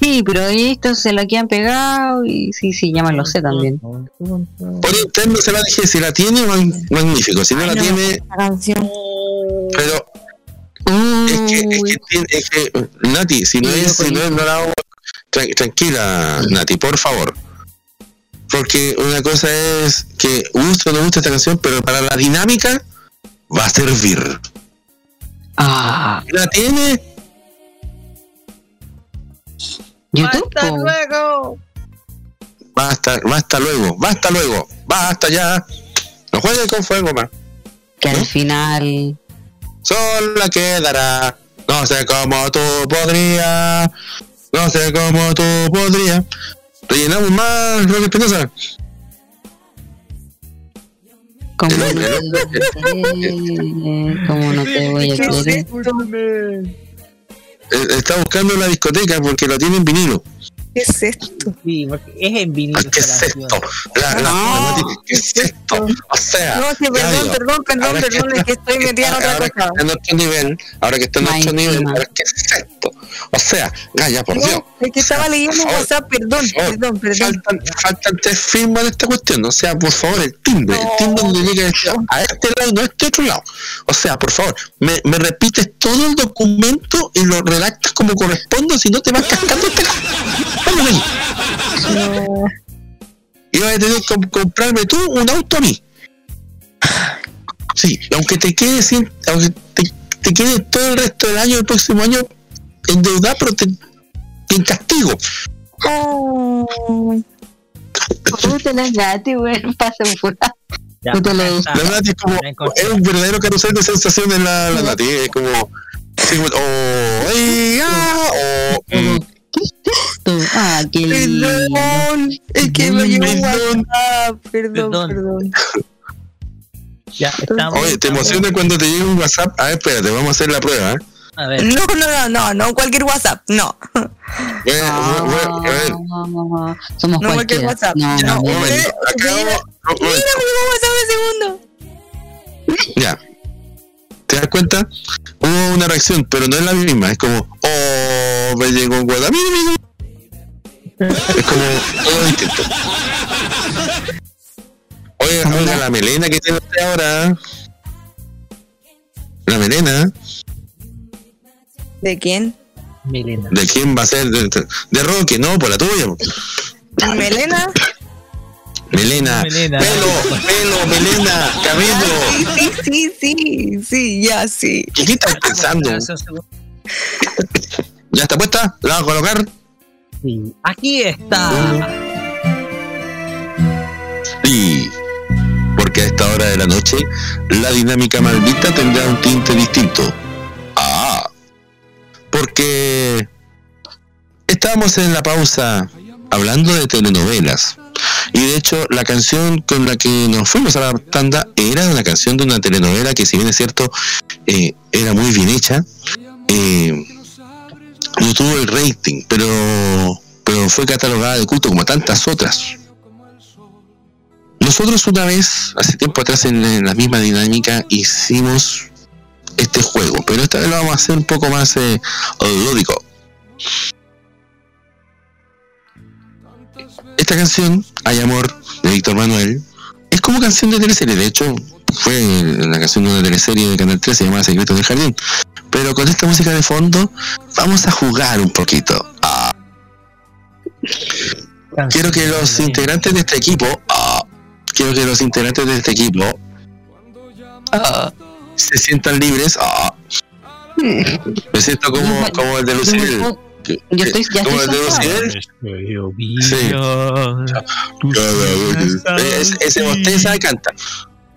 Sí, pero estos se la quedan pegado y sí, sí, ya me lo sé también. Por interno se la dije, si la tiene, mag- magnífico. Si no la tiene, canción. pero es que, es que, tiene- es que, Nati, si no es, si no es, no la hago, tran- tranquila, Nati, por favor. Porque una cosa es que guste o no guste esta canción, pero para la dinámica va a servir. Ah. ¿La tiene? YouTube. Hasta luego. Basta, basta luego, basta luego, basta ya. No juegue con fuego más. Que al final. Sola quedará. No sé cómo tú podrías. No sé cómo tú podrías. Rellenamos más, Roque Espinosa. ¿Cómo no, te no te voy a querer? Eh, Está buscando la discoteca porque lo tiene en vinilo. ¿Qué es esto? Sí, porque es en vinilo. ¿Qué es esto? La, la- la- ¿Qué es esto? O sea, No, sí, perdón, perdón, perdón, perdón, que es que estoy metida en otra ahora que cosa. está en otro nivel, ahora que está en otro nivel, ahora, ¿qué es? O sea, Gaya, por Dios. No, es que estaba leyendo un WhatsApp, perdón, perdón, perdón. Faltan, faltan tres firmas de esta cuestión. O sea, por favor, el timbre. El timbre donde llega a este lado no a este otro lado. O sea, por favor, me, me repites todo el documento y lo redactas como corresponde, si no te vas cascando este. Vamos ahí. Y vas a tener que comp- comprarme tú un auto a mí. Sí, aunque te quede sin, aunque te, te quede todo el resto del año, el próximo año, endeudado, pero te, te castigo. ¿Cómo te las? Pasa por Ya, No te lo La verdad es como es un verdadero carrusel de sensaciones la, la Nati, es como así como, oh, ay, ah, oh, mm, Ah, qué lindo. Perdón, es que me llegó. WhatsApp, perdón, Perdón. perdón. Ya, estamos. Oye, te emociona cuando te llega un WhatsApp. A ver, espérate, vamos a hacer la prueba. ¿eh? A ver. No, no, no, no, no cualquier WhatsApp, no. Bueno, bueno, bueno, Somos No cualquier cualquiera. WhatsApp. No, No, no, Mira, me WhatsApp de segundo. ya. ¿Te das cuenta? Hubo una reacción, pero no es la misma. Es como, oh, me llegó un WhatsApp. Mira, mira. Es como todo distinto. Oye, oiga, la melena que tiene usted ahora. La melena. ¿De quién? Milena. ¿De quién va a ser? De, de Roque, no, por la tuya. ¿Melena? Melena. Melena. Pelo, pelo, melena, cabello. Sí, sí, sí, sí, sí, ya, sí. ¿Qué, qué estás pensando? ¿Ya está puesta? ¿La vas a colocar? Sí. Aquí está. Sí. Porque a esta hora de la noche, la dinámica maldita tendrá un tinte distinto. Porque estábamos en la pausa hablando de telenovelas. Y de hecho, la canción con la que nos fuimos a la tanda era una canción de una telenovela que, si bien es cierto, eh, era muy bien hecha, eh, no tuvo el rating, pero, pero fue catalogada de culto como tantas otras. Nosotros una vez, hace tiempo atrás en la misma dinámica, hicimos este juego, pero esta vez lo vamos a hacer un poco más eh, lúdico. Esta canción, Hay Amor, de Víctor Manuel, es como canción de teleserie, de hecho, fue la canción de una teleserie de Canal 13 llamada Secretos del Jardín. Pero con esta música de fondo, vamos a jugar un poquito. Ah, Quiero que los integrantes de este equipo, ah, quiero que los integrantes de este equipo ah, se sientan libres. ah. Me siento como, como el de Lucibel. Yo estoy, ya como el estoy de. Lucibel. Sí. Eh, es- Ese bosteza canta.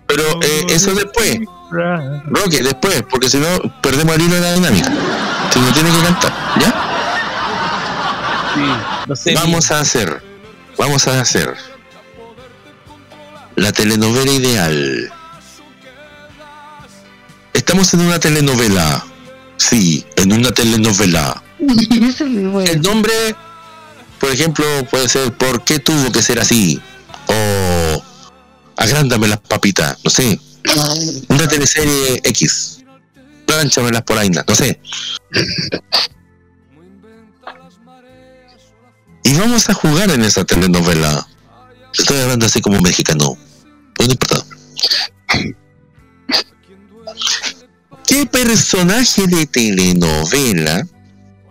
Pero eh, eso después. Roque, después, porque si no perdemos el hilo de la dinámica. Si no tiene que cantar, ¿ya? vamos a hacer, vamos a hacer la telenovela ideal. Estamos en una telenovela. Sí, en una telenovela. El nombre, por ejemplo, puede ser ¿Por qué tuvo que ser así? O Agrándame las papitas, no sé. Una teleserie X. Plánchamelas por ahí, no sé. Y vamos a jugar en esa telenovela. Estoy hablando así como mexicano. No importa. ¿Qué personaje de telenovela,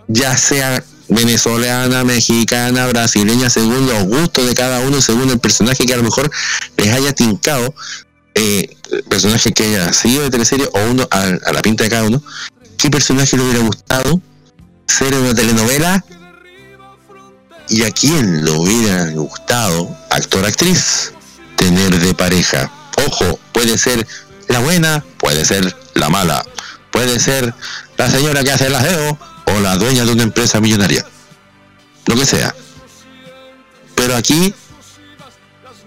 ya sea venezolana, mexicana, brasileña, según los gustos de cada uno, según el personaje que a lo mejor les haya tincado, eh, personaje que haya sido de teleserie o uno a, a la pinta de cada uno, ¿qué personaje le hubiera gustado ser en una telenovela? ¿Y a quién le hubiera gustado, actor actriz, tener de pareja? Ojo, puede ser la buena, puede ser la mala, puede ser la señora que hace el aseo o la dueña de una empresa millonaria. Lo que sea. Pero aquí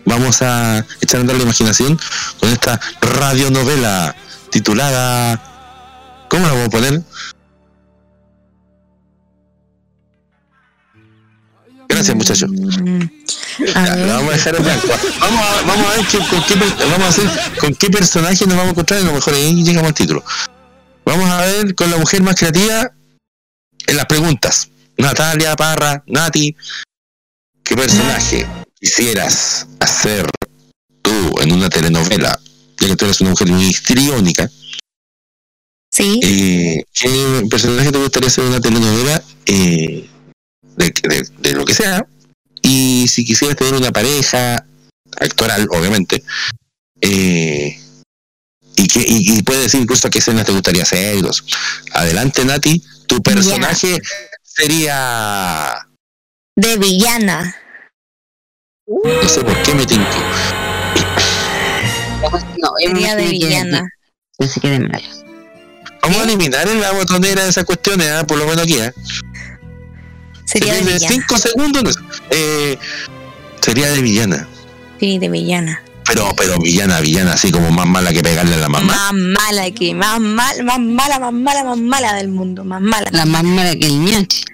vamos a echar a andar la imaginación con esta radionovela titulada. ¿Cómo la vamos a poner? Gracias, muchachos. Ya, lo vamos a dejar en blanco. Vamos a, vamos a ver qué- con, qué, vamos a hacer, con qué personaje nos vamos a encontrar y a lo mejor ahí llegamos al título. Vamos a ver con la mujer más creativa en las preguntas. Natalia Parra, Nati, ¿qué personaje quisieras hacer tú en una telenovela? Ya que tú eres una mujer muy histriónica. Sí. Eh, ¿Qué personaje te gustaría hacer en una telenovela? Eh, de, de- de lo que sea. Y si quisieras tener una pareja actoral, obviamente, eh, y que y, y puedes decir incluso qué escenas te gustaría hacer. Adelante, Nati, tu personaje sería. De villana. No sé por qué me tinco. No, es Sería de villana. que mal. Vamos a eliminar en la botonera de esas cuestiones, ¿ah? por lo menos aquí. ¿ah? Sería de de villana. 5 segundos. Eh, sería de villana. Sí, de villana. Pero, pero villana, villana, así como más mala que pegarle a la mamá. Más mala que, más mal, más mala, más mala, más mala del mundo, más mala. La más mala que el ñachi.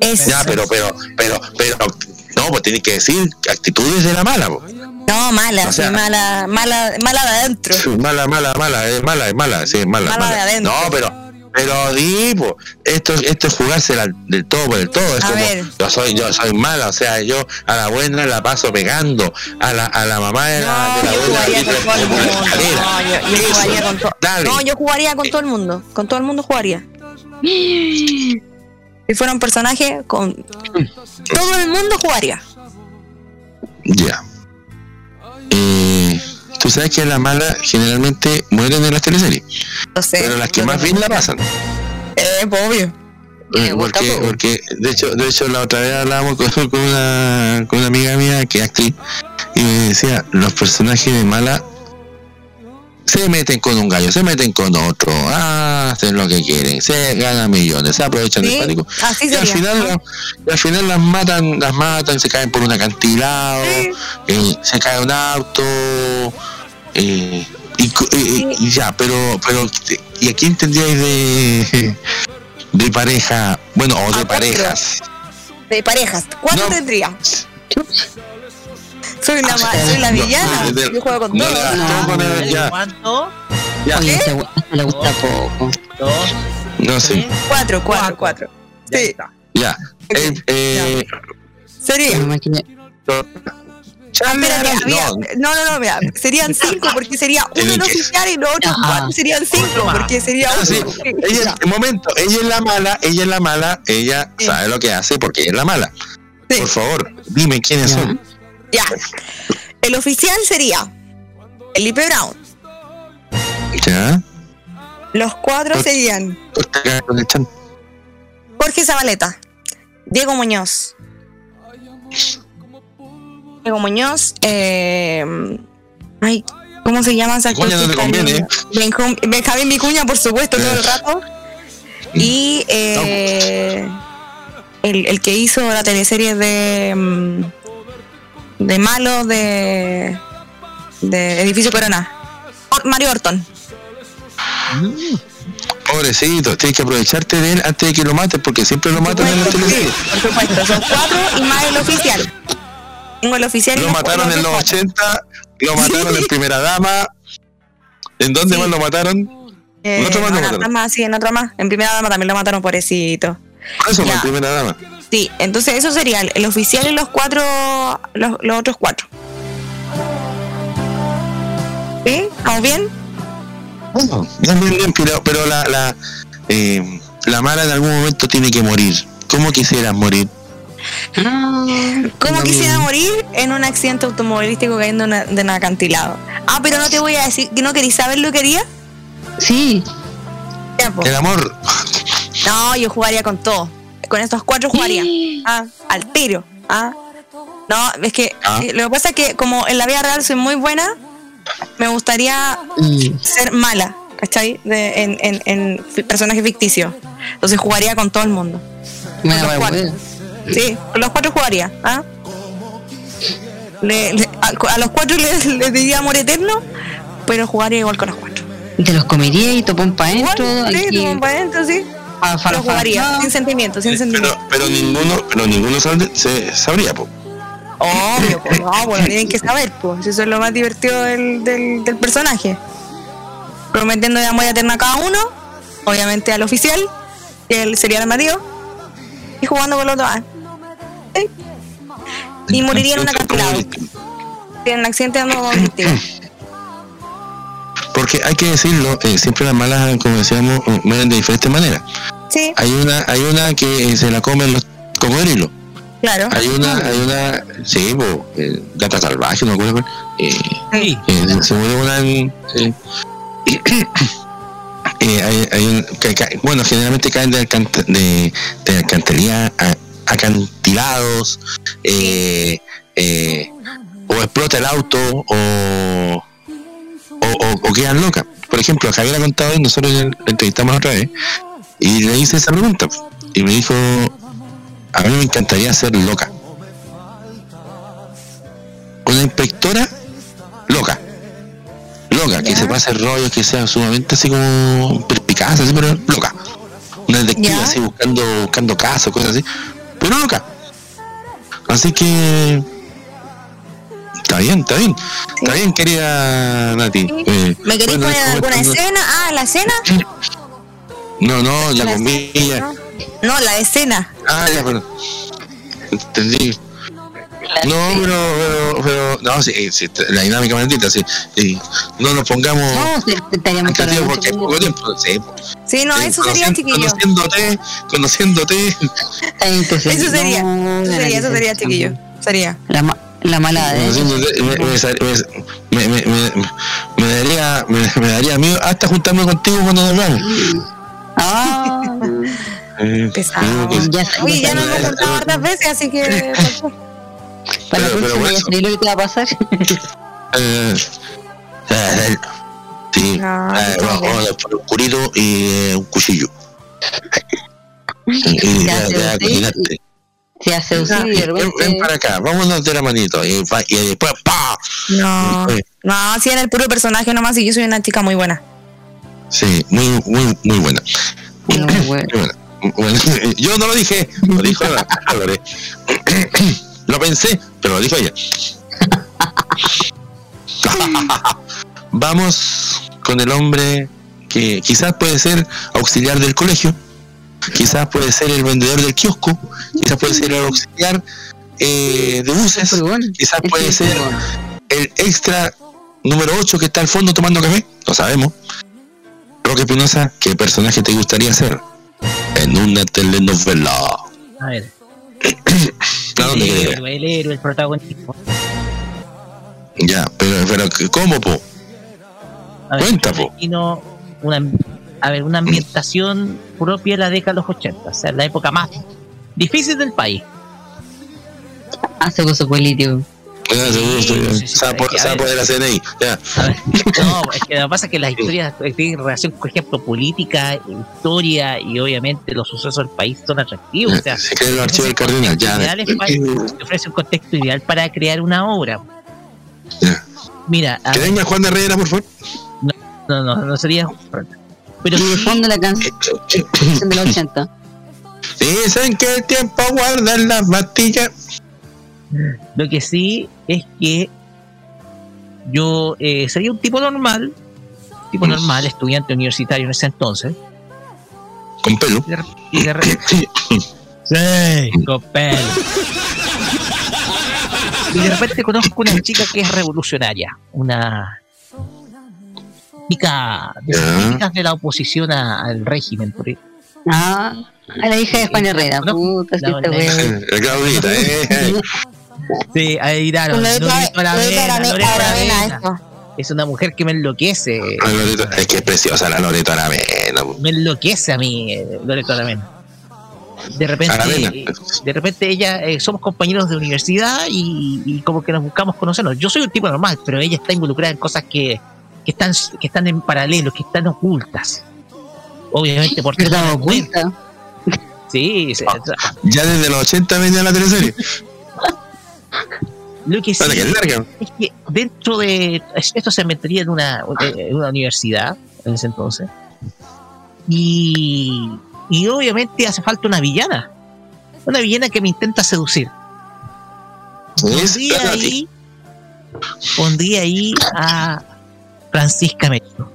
Eso. Ya, pero, pero, pero, pero, no, pues tienes que decir actitudes de la mala, po. No, mala, O sea- sí, mala, mala, mala de adentro. Mala, mala, mala, es mala, es mala, sí, es mala. Mala de mala. adentro. No, pero, pero di, po, esto, esto es jugársela del todo por el todo. Es A como, ver. yo soy, yo soy mala, o sea, yo a la buena la paso pegando, a la, a la mamá de la, de la yo buena jugaría con todo el mundo. No, yo, jugaría con todo. No, yo jugaría con todo el mundo. Con todo el mundo jugaría. Si fuera un personaje, con todo el mundo jugaría. Ya. Eh, Tú sabes que las malas generalmente mueren en las teleseries, No sé. pero las que más bien la pasan. Eh, obvio. Eh, porque, porque de hecho, de hecho la otra vez hablábamos con, con una, con una amiga mía que es actriz y me decía, los personajes de mala se meten con un gallo, se meten con otro, hacen lo que quieren, se ganan millones, se aprovechan del Sí, pánico. así Y al final, la- y al final las matan, las matan, se caen por un acantilado, eh, se cae un auto, eh, y, co- y- y ya, pero, pero, ¿y a quién tendríais de, de pareja? Bueno, o de parejas. De parejas. ¿Cuánto No. tendría? Soy la, ma- soy la No, villana. no, Yo juego con no todo. ya. ¿Cuánto? Ya. Oye, ese le gusta poco. Dos. No sé, Cuatro, cuatro, cuatro. Sí. ya. Eh, eh, Sería. Charlie Espérate, Arango- había- no, no, no, no, mira, serían cinco porque sería uno que- oficial y los otros cuatro serían cinco porque sería Ah, uno. sí. Sí, Ella, ya. un momento, ella es la mala, ella es la mala, ella sabe lo que hace porque ella es la mala. Por favor, dime quiénes son. Ya. El oficial sería Felipe Brown. ¿Ya? Los cuatro serían Jorge Zabaleta, Diego Muñoz. Diego Muñoz, eh, ay, ¿cómo se llama actor? Vicuña no Benjamín Vicuña, por supuesto, todo el rato. Y eh, el, el que hizo la teleserie de mm, de malo de de Edificio Corona. Or- Mario Orton. Pobrecito, tienes que aprovecharte de él antes de que lo maten, porque siempre lo matan en la televisión. Por supuesto, son cuatro y más el oficial. Tengo el oficial y Lo mataron en los cuatro. 80, lo mataron en Primera Dama. ¿En dónde más lo mataron? Eh, ¿En otro más lo en otra mataron? más, sí, en otra más. En primera dama también lo mataron, pobrecito. Eso, en Primera Dama. Sí, entonces eso sería el, oficial y los cuatro, los, los otros cuatro. ¿Sí? ¿Estamos bien? Bueno, bien, bien, bien, pero, pero la, la, eh, la mala en algún momento tiene que morir. ¿Cómo quisieras morir? ¿Cómo quisiera morir en un accidente automovilístico cayendo de una- de un acantilado? Ah, pero no te voy a decir que no queréis saber lo que haría. Sí. El amor. No, yo jugaría con todo. Con estos cuatro jugaría. Ah, al tiro. Ah. No, es que Ah. eh, lo que pasa es que como en la vida real soy muy buena, me gustaría ser mala, ¿cachai? De- en, en, en personaje ficticio. Entonces jugaría con todo el mundo. Con los cuatro. Sí, con los cuatro jugaría. ¿ah? Le- le- a, a los cuatro les, les diría amor eterno, pero jugaría igual con los cuatro. Te los comería y topón para adentro. Sí, como para adentro, sí. Lo jugaría, sin sentimiento, sin sentimiento. Pero, pero ninguno, pero ninguno sabe- se sabría, po. Obvio, pues no, pues lo tienen que saber, pues. Eso es lo más divertido del, del, del personaje. Prometiendo de amor eterna a cada uno, obviamente al oficial, que él sería el marido, y jugando con los dos. ah. ¿Sí? Y moriría en un acantilado. En un accidente dando. Porque hay que decirlo, eh, siempre las malas, como decíamos, eh, mueren de diferentes maneras. Sí, Hay una, hay una que eh, se la comen los cocodrilos. claro. Hay una, hay una, sí, po, eh, gata salvaje, no me acuerdo. cuál, Eh, eh, se murió una en, eh, eh, hay, hay un- que ca- bueno, generalmente caen de, alcant- de, de alcantarilla a- acantilados, eh, eh, o explota el auto, o, o, quedan locas. Por ejemplo, Javier ha contado, y nosotros la entrevistamos otra vez, y le hice esa pregunta, y me dijo, a mí me encantaría ser loca. Una inspectora loca. Loca, que se pase rollos, que sea sumamente así como perspicaz, así, pero loca. Una detective así buscando, buscando casos, cosas así. Pero loca. Así que está bien, está bien. Está bien, querida Nati. Eh, ¿Me queréis bueno, poner alguna escena? Ah, la escena. No, no, la La comida. No, la escena. Ah, ya, perdón. Entendí. No, pero, pero, pero, no, sí, sí, la dinámica maldita, sí. sí. No nos pongamos. No, sí, estaríamos porque poco tiempo, sí. Sí, no, eso sería chiquillo. Conociéndote, conociéndote. Eso Eso sería, eso sería, eso sería chiquillo. Sería. La, la mala de conociéndote, me, me, me, me, me, me daría, me, me daría miedo hasta juntarme contigo cuando nos vamos. Ah, Eh, Pesado. que- ya, ya ya nos hemos juntado hartas veces, así que. para Pero- pero ya bueno. lo que te va a pasar. Eh, eh, sí, No, eh, vamos, bien. vamos por un curito y eh, un cuchillo. Y Ya ya, sé, ya, hace ven, para acá, vámonos de la manito. Y, después, ¡pa! No, no, sí, en el puro personaje nomás, y yo soy una chica muy buena. Sí, muy, muy, muy buena. Muy buena. Bueno, yo no lo dije, lo dijo Álvarez. Lo pensé, pero lo dijo ella. Vamos con el hombre que quizás puede ser auxiliar del colegio, quizás puede ser el vendedor del kiosco, quizás puede ser el auxiliar eh, de buses, quizás puede ser el extra número 8 que está al fondo tomando café, lo sabemos. Roque Pinoza, ¿qué personaje te gustaría ser en una telenovela? A ver. ¿A dónde el héroe, el héroe, el protagonismo. Ya, pero, pero ¿cómo, po? Ver, Cuenta, po. imagino una, a ver, una ambientación propia de la década de los 80, o sea, la época más difícil del país. Ah, se puso político. Ya, seguro, sapo de la CNI. Ya. No, es que lo que pasa es que las historias tienen relación, por ejemplo, política, historia y obviamente los sucesos del país son atractivos. O sea, Se cree el archivo del cardenal. Ya. ideal es para- te ofrece un contexto ideal para crear una obra. Mira, a Que venga Juan de Herrera, por favor. no, no, no sería. Pero Y de fondo la canción de los 80. Dicen que el tiempo guarda en las pastillas. Lo que sí es que yo eh, sería un tipo normal, tipo normal, estudiante universitario en ese entonces. Con pelo. Y de, y de re- sí, con pelo. Y de repente conozco una chica que es revolucionaria, una chica de típicas de la oposición a- al régimen. Por ahí. Ah, a la hija de Juan Herrera. Puta, si No, este la- Claudita, eh. Sí. Es una mujer que me enloquece. Loreto- es que es preciosa la Loreto Aravena. me enloquece a mí eh, Loreto Aravena. De repente, Aravena. de repente ella, eh, somos compañeros de universidad y, y como que nos buscamos conocernos. Yo soy un tipo normal, pero ella está involucrada en cosas que, que están que están en paralelo, que están ocultas. Obviamente por ¿Verdad oculta? Sí, se- Ya desde los 80 venía la teleserie. lo que sí que es es que dentro de esto se metería en una, en una universidad en ese entonces y, y obviamente hace falta una villana una villana que me intenta seducir pondría ahí pondría ahí a Francisca Merino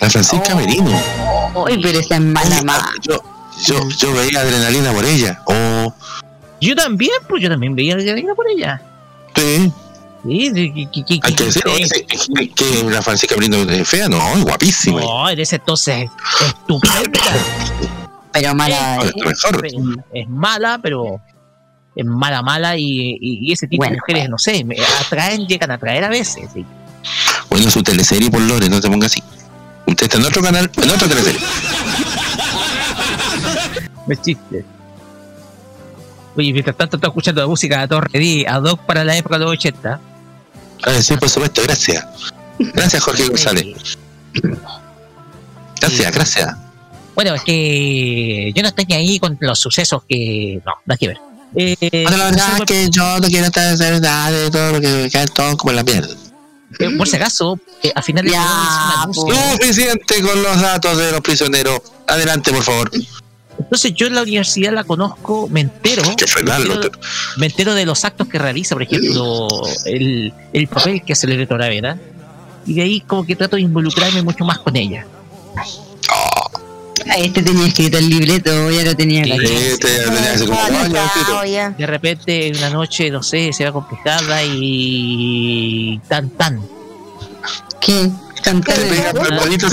La Francisca Merino. Uy, pero esa es mala, mala. Yo, yo, yo veía adrenalina por ella. Oh, yo también pues yo también veía adrenalina por ella sí. Sí, sí, que- que- Hay que decir que- que, la Francisca Merino es fea, no, es guapísima. no en ese entonces estupenda Pero mala. Mejor. es, es mala, pero es mala, mala y, y- y ese tipo de Bueno, mujeres, no sé, me atraen, llegan a atraer a veces. sí. Bueno, su teleserie por Lore, no te pongas así. Usted está en otro canal, en otra teleserie. No es chiste. Oye, mientras tanto estoy escuchando la música de Torre D, ad hoc para la época de los 80. Ah, sí, por supuesto, gracias. Gracias, Jorge González. Gracias, gracias. Bueno, es que yo no estoy ahí con los sucesos que... No, nada que ver. Eh, Bueno, la verdad es que yo no quiero estar de verdad de todo lo que cae todo como en la mierda. Eh, por si acaso, eh, a final de Ya, música. Suficiente con los datos de los prisioneros. Adelante, por favor. Entonces yo en la universidad la conozco, me entero, Que frenarlo. me entero, me entero de los actos que realiza, por ejemplo, el, el papel que hace Loreto Aravena, y de ahí como que trato de involucrarme mucho más con ella. Este tenía escrito el libreto, ya lo tenía acá. Este ya tenía hace como años De repente en una noche, no sé, se va complejada y tan tan. ¿Qué? Potito.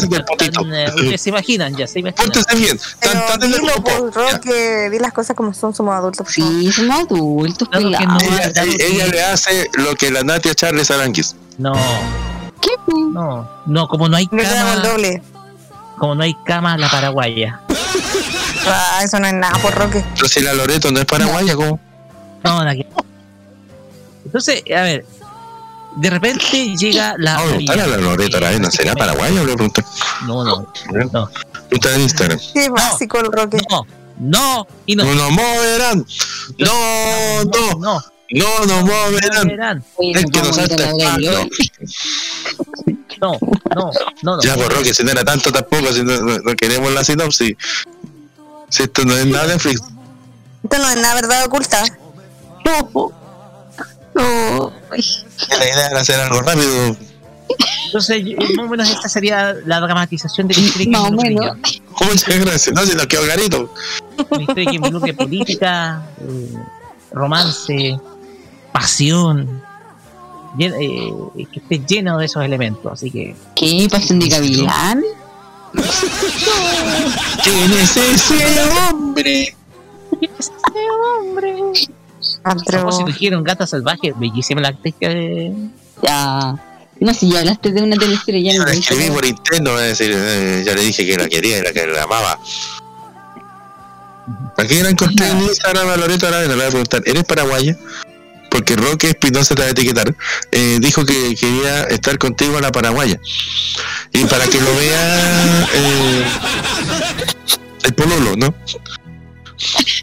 tan, eh, ustedes se imaginan, ya se imaginan. Póntese bien. Tan, tan en el grupo. pues, Roque, di las cosas como son, somos adultos. Sí, somos adultos, Claro que no. Ella, le hace lo que la Natia Charles Aranquis. No, ¿Qué? no, no, como no hay cama, doble. Como no hay cama, la paraguaya. Ah, eso no es nada por Roque. Pero si la Loreto no es paraguaya, ¿cómo? No, nada que- Entonces, a ver, de repente llega la. No, preguntarle a la Loreto Aravena, ¿será paraguaya o le pregunté? No, no, no, Preguntar en Instagram. Qué básico el Roque. no, no, y no. No nos moverán. No, no, no, no nos moverán. Es que nos salta No, no, no, no. Ya, por Roque, si no era tanto tampoco, si no, no- queremos la sinopsis. Si esto no es nada Netflix. Esto no es nada verdad oculta. No. No. La idea era hacer algo rápido. Entonces, más o menos esta sería la dramatización de que Más o menos. Muchas gracias. No, si nos quedó clarito. Historia que involucre política, eh, romance, pasión, llen- eh, que esté lleno de esos elementos. Así que, ¿Qué? ¿Pasión de Gavilán? ¿Quién es ese hombre? hombre, A propósito, dijeron Gata Salvaje, bellísima la actriz que... Ya. No, si ya hablaste de una teleserie, ya no la escribí por interno, a decir, eh, ya le dije que la quería, la que la amaba. Aquí la encontré en Instagram a Loreto le voy a preguntar, ¿eres paraguaya? Porque Roque Espinosa te va a etiquetar. eh, dijo que quería estar contigo a la paraguaya. Y para que lo vea eh, el pololo, ¿no?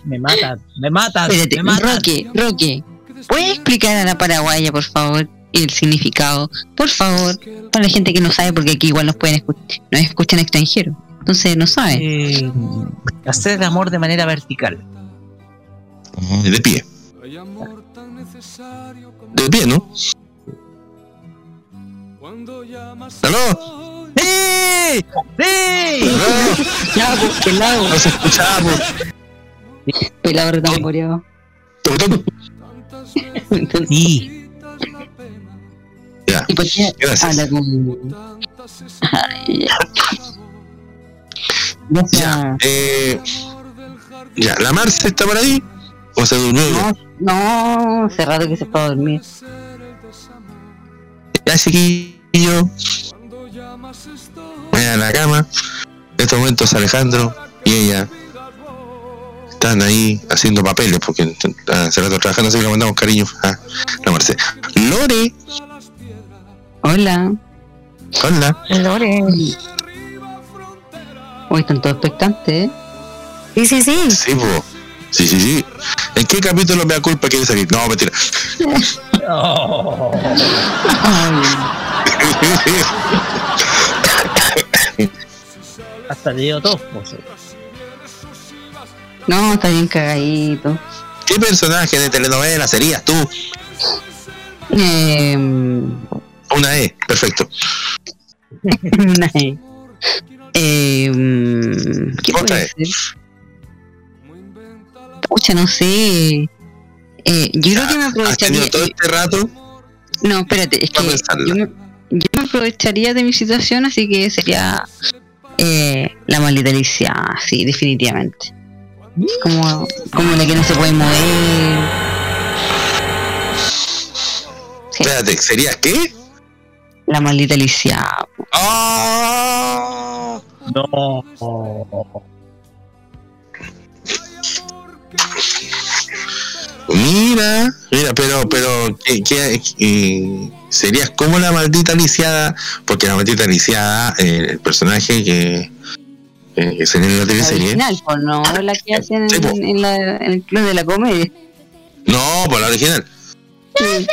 Me matan, me matan, Espérate, me matan. Roque, Roque, ¿puedes explicar a la paraguaya, por favor, el significado? Por favor, para la gente que no sabe, porque aquí igual nos pueden escuchar, nos escuchan extranjeros, entonces no saben. Eh, hacer el amor de manera vertical. De pie. De pie, ¿no? ¿Aló? ¡Sí! ¡Sí! Pelado, pelado. No se escuchaba, po. Pelado retamboreado. Sí. Ya. ¿Y por qué Gracias. habla como... Ay, ya. Eh, ya, ¿la Marce está por ahí? ¿O se durmió? No, hace rato que se fue a dormir. Ya, chiquillo. Vayan a la cama. En estos momentos Alejandro y ella están ahí haciendo papeles porque hace rato trabajando, así que le mandamos cariño a la Marce. Lore, Hola. hola. Lore. Hoy están todos expectantes, ¿eh? Sí, sí, sí. Sí, po. Sí, sí, sí. ¿En qué capítulo me da culpa quiere salir? No, mentira. Hasta le dio tos. pues. No, está bien cagadito. ¿Qué personaje de telenovela serías tú? Eh, Una E, perfecto. una E. Eh, ¿Qué puede E. ser? Pucha, no sé. Eh, yo creo que me ¿Has aprovecharía. todo este rato? No, espérate, es que yo me, yo me aprovecharía de mi situación, así que sería eh, la maldita Alicia, sí, definitivamente. Como, como la que no se puede mover. Espérate, ¿serías qué? La maldita Alicia. ¡Ah! No. Mira, mira, pero, pero, ¿qué, qué- qué- serías como la maldita lisiada? Porque la maldita lisiada, eh, el personaje que, eh, que sería en la La teleserie. original, pues no la que hacen Sí, en, en la, en el club de la comedia. No, por la original.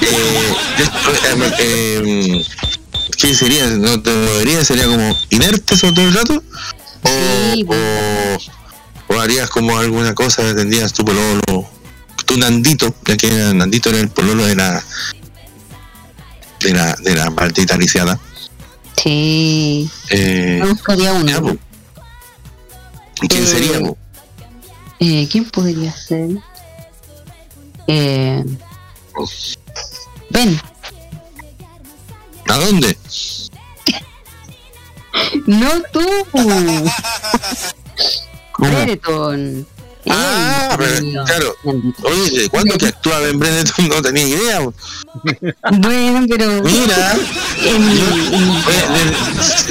Eh, esto, eh, eh, ¿Qué sería? ¿No te moverías? ¿Sería como inerte sobre todo el rato? ¿O, o, o harías como alguna cosa? ¿Tendrías tu pololo? Tu Nandito, ya que Nandito era el pololo de la de la, de la maldita lisiada. Sí. Eh, Me buscaría uno. ¿Y ¿Quién Eh, sería? po? Eh, ¿Quién podría ser? Eh, ven. ¿A dónde? No tú. Brereton. Ah, pero claro. Oye, ¿de cuándo que actúa Ben Brenneton? No tenía idea. Bueno, pero. Mira. En-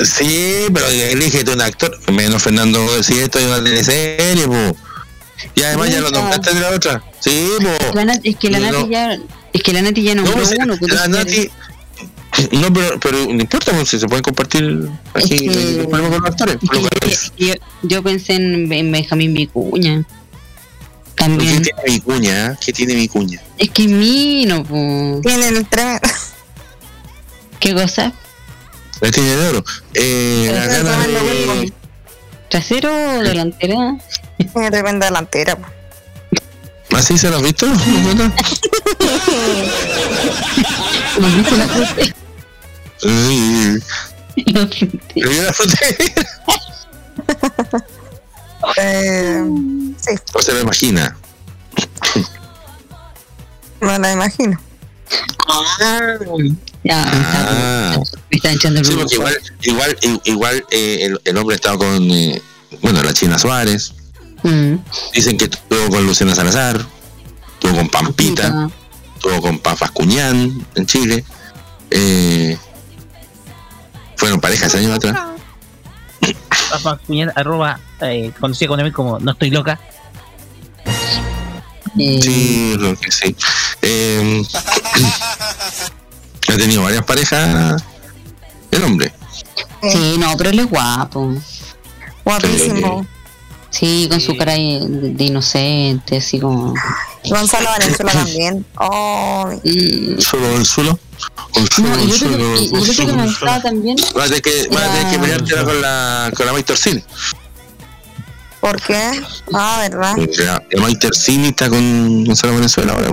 sí, pero elígete un actor. Menos Fernando, si esto es una teleserie, po. Y además ya lo nombraste de la otra. Sí, po. la es que la No. Nati ya. Es que la Nati ya No, nombró pues, uno. la Nati. No, pero, pero no importa, pues, si se pueden compartir aquí. Es que- ningún problema con los actores. es que yo, yo- yo pensé en, en Benjamín Vicuña. ¿Qué También. tiene mi cuña? eh? ¿Qué tiene mi cuña? Es que Mino, po. Tienen el tremendo. ¿Qué cosa? La tiene de oro. Eh, la gana de. ¿Trasero o delantera? Tiene tremenda delantera. po. ¿Así se lo has visto? ¿No? ¿No viste la la frontera. Eh, sí, O se lo imagina. me la imagino. Ya, Ah. me están echando el Sí, rulo. porque igual, igual, igual eh, el, el hombre estaba con, eh, bueno, la China Suárez. Mm. Dicen que estuvo con Luciana Salazar, estuvo con Pampita, estuvo con Pafas Cuñán en Chile. Eh, fueron parejas años atrás. Cuñat, arroba, eh, conocida con él como No Estoy Loca. Sí, lo que sí. Eh, ha tenido varias parejas el hombre. Sí, no, pero él es guapo. Guapísimo. Sí, con su cara de, de inocente, así como. Gonzalo Valenzuela también. Oh, Solo el suelo. No, y otro que, me gustaba también. Vas a tener que, vas a tener que peleártela con la, con la Maite Orsini. ¿Por qué? Ah, ¿verdad? La, la Maite Orsini está con Gonzalo Venezuela ahora.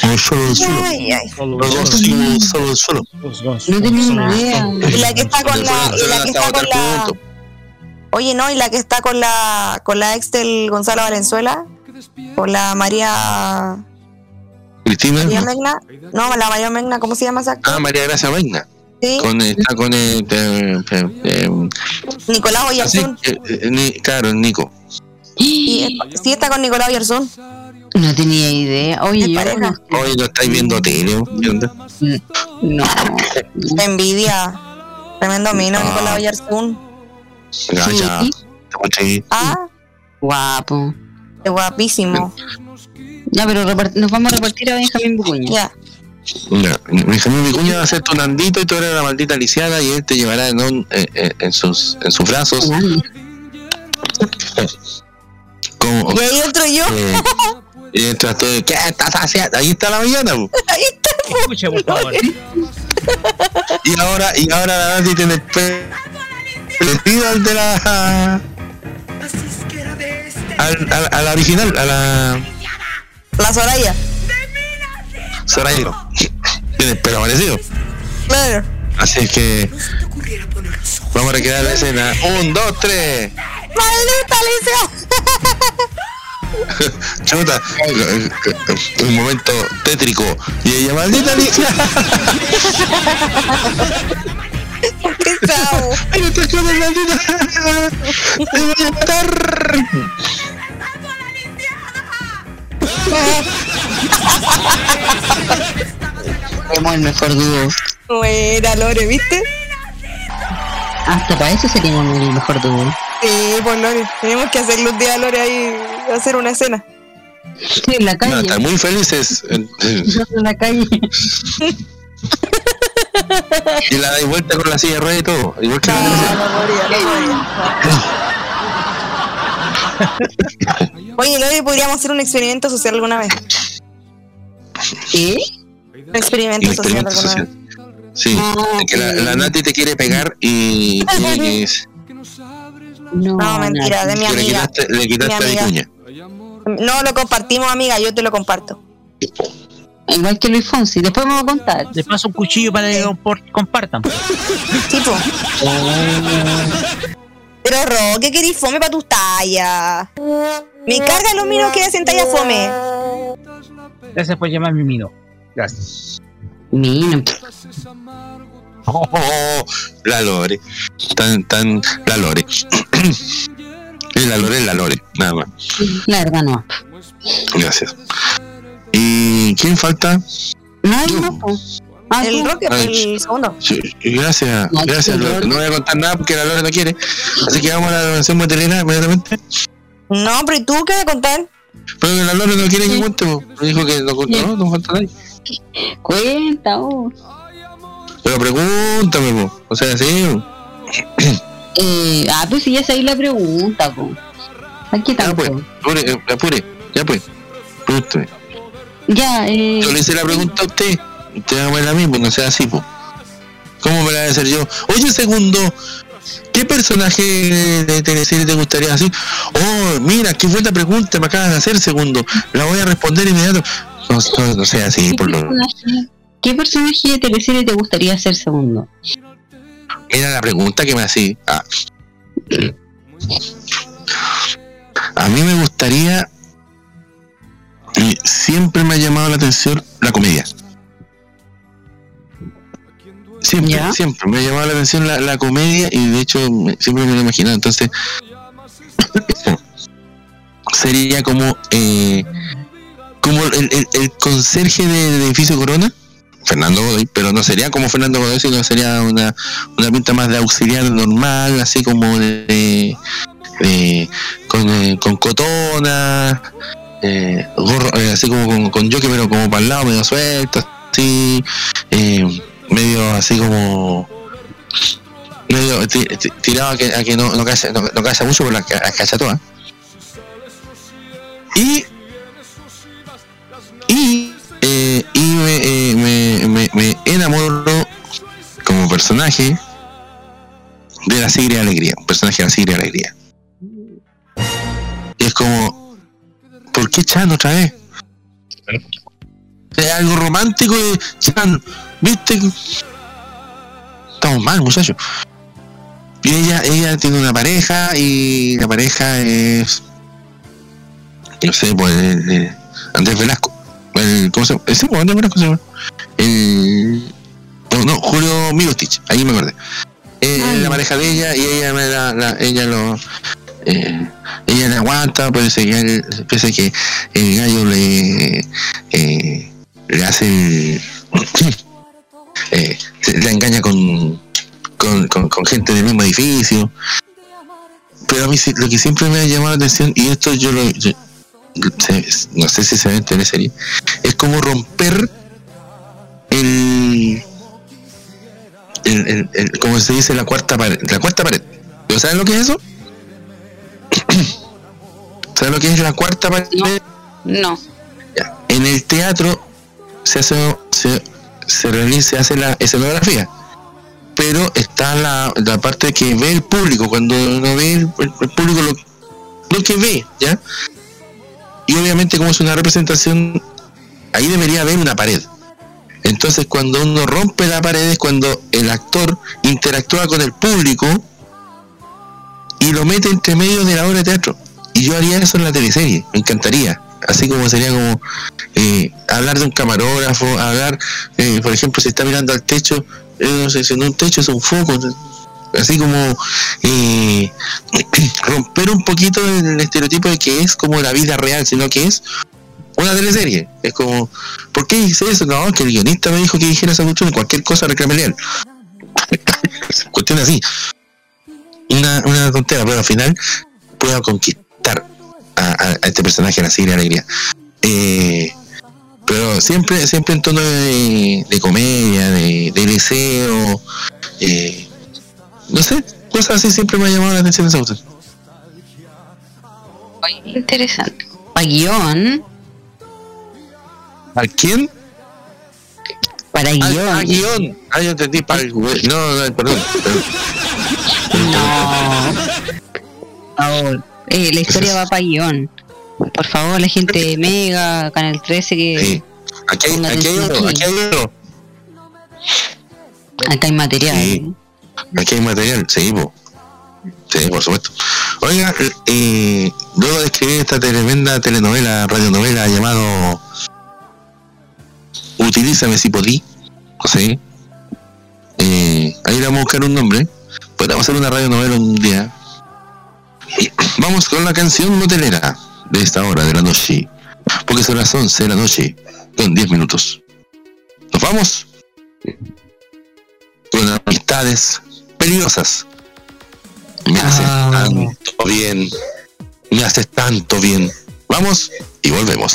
Con solo el suelo. Los dos siguen solo el suelo. No tenía ni idea. Y la que está con la, y la que está con la, oye, no, y la que está con la, con la ex del Gonzalo Valenzuela, con la María, Cristina. María Megna, no, la María Megna, ¿cómo se llama esa? Ah, María Gracia Reina. Sí. Con, está con eh, eh, eh, eh, Nicolás Oyarzún. eh, ni- claro, Nico. Y, sí, está con Nicolás Oyarzún. No tenía idea. Oye, yo pareja? Hoy no estáis viendo tele, ¿no? Envidia. Tremendo mino, Ah. Nicolás Oyarzún. Ya, ya. Sí. Ah, Guapo. qué guapísimo. Ya, pero nos vamos a repartir a Benjamín Bucuña. Ya. Ya, Benjamín Vicuña va a ser tu Nandito y tú eres la maldita lisiada y él te llevará en, un- eh, eh, en sus, en sus brazos. Como, Y ahí entro yo. eh, y entras tú, ¿qué estás haciendo? Ahí está la mañana. Ahí está. Escucha, por favor. Y ahora, y ahora la Nancy tiene el pe- vestido al de la. Al, al- a la original, a la La Soraya. Soraya. Tiene el pelo parecido. Claro. Así es que. Vamos a recrear la escena. Un, dos, tres. Maldita Alicia. Chuta, un momento tétrico. Y ella, maldita Alicia. ¿Qué chavo? Ay, no te maldita. Te voy a matar. Somos el mejor dúo. Buena, Lore, ¿viste? Hasta para eso seríamos el mejor dúo. Sí, pues Lore. Tenemos que hacerle un día a Lore ahí, hacer una escena. Sí, en la calle. No, están muy felices. en la calle. Y la dais vuelta con la silla de ruedas y todo. Igual que la Oye, Lore, podríamos hacer un experimento social alguna vez. ¿Qué? Un experimento Un social experimento alguna vez. Sí, de que la, la Nati te quiere pegar y, y- No, No, mentira, de mi y le amiga. quitaste, le quitaste Mi amiga. No lo compartimos, amiga, yo te lo comparto. Igual que Luis Fonsi. Después me voy a contar. Le paso un cuchillo para que compartan. Tipo. Pero Ro, ¿qué querís fome para tus tallas? Me cargan los minos que hacen talla fome. Gracias por llamarme Mino. Gracias. Mino. Oh, oh, oh, la Lore. Tan, tan, la Lore. Es la Lore, la Lore, nada más. La verdad no. Gracias. ¿Y quién falta? No, no, pues. Ah, El. Roque, Ay, el segundo. Sí, Gracias, gracias. sí. No voy a contar nada porque la Lore no quiere. Así que vamos a la donación material inmediatamente. No, pero ¿y tú qué vas a contar? Pero que la Lore no quiere que cuente. dijo que no contó, no, no falta nadie. Cuenta. Pero pregúntame, po. o sea, sí. Eh, ah, pues si ya sabéis la pregunta, pues. Aquí Ya tanto. pues, apure, eh, apure, ya pues. Pregúntame. Ya, eh. Yo le hice la pregunta a usted. Usted hágame la misma, no sea así, po. ¿Cómo me la voy a hacer yo? Oye, segundo, ¿qué personaje de teleserie te gustaría así? Oh, mira, qué buena pregunta me acabas de hacer, segundo. La voy a responder inmediato. No, no, no sea así, ¿Qué por lo ¿Qué personaje de teleserie te gustaría ser segundo? Era la pregunta que me hacía. Ah. A mí me gustaría. Y siempre me ha llamado la atención la comedia. Siempre, ¿Ya? siempre me ha llamado la atención la, la comedia y de hecho me- siempre me lo he imaginado. Entonces, sería como eh, como el, el- el conserje de- del edificio Corona, Fernando Godoy, pero no sería como Fernando Godoy, sino sería una, una pinta más de auxiliar normal, así como de, de- con, eh, con cotona, eh, gorro, eh, así como con, con jockey, pero como para el lado, medio suelto, así, eh, medio así como medio ti- ti- tirado a que, a que no, no, calla, no, no mucho por la, la cacha toda. Y y, eh, y me, eh, me, me, me enamoro como personaje de la Sigre Alegría, un personaje de la Sigre Alegría. Y es como, ¿por qué Chan otra vez? Es algo romántico de Chan, ¿viste? Estamos mal, muchachos. Y ella, ella tiene una pareja y la pareja es, no sé, pues, eh, eh, Andrés Velasco. El, ¿Cómo se llama? Ese, pues, Andrés Velasco se llama. El, no, no, Julio Milostich, ahí me acordé. Eh, la pareja de ella y ella la, la- ella lo eh, ella le aguanta parece que él- parece que el gallo le eh, le hace el- eh, se- la engaña con, con, con, con gente del mismo edificio pero a mí lo que siempre me ha llamado la atención y esto yo lo yo- no sé si se ve en teleserie es como romper el el, el, el- como se dice la cuarta pared la cuarta pared ¿Pero ¿saben lo que es eso? ¿saben lo que es la cuarta pared? No. En el teatro se hace se, se realiza se hace la escenografía. Pero está la, la parte que ve el público. Cuando no ve el público lo, lo que ve ya y obviamente como es una representación ahí debería haber una pared. Entonces cuando uno rompe la pared es cuando el actor interactúa con el público y lo mete entre medio de la obra de teatro. Y yo haría eso en la teleserie me encantaría así como sería como eh, hablar de un camarógrafo hablar eh, por ejemplo si está mirando al techo eh, no sé si no un techo es un foco así como romper un poquito el estereotipo de que es como la vida real sino que es una teleserie. Es como ¿por qué hice eso? que el guionista me dijo que dijera esa cuestión cualquier cosa él cuestión así. Una, una tontera pero al final puedo conquistar a, a- a este personaje a la Sigre Alegría eh, pero siempre siempre en tono de, de comedia de, de deseo eh, no sé cosas así siempre me ha llamado la atención esa cuestión Interesante. Para guion. ¿Para quién? Para Ah, guion. ah, guion. Ah, yo entendí para el güey. No, no, perdón. perdón. Por favor. Eh, la historia va para guion. Por favor, la gente de Mega, Canal 13, que. Aquí hay, aquí hay oro, aquí hay. Acá hay material. Sí. Aquí hay material, sí, po. Sí, por supuesto. Oiga, eh, luego de escribir esta tremenda telenovela, radionovela llamado Utilízame si podí, ¿sí? Eh, ahí le vamos a buscar un nombre. Podríamos hacer una radionovela un día. Vamos con la canción motelera de esta hora de la noche. Porque son las 11 de la noche, con 10 minutos. ¿Nos vamos? Con amistades peligrosas. Me haces tanto bien. Me haces tanto bien. Vamos y volvemos.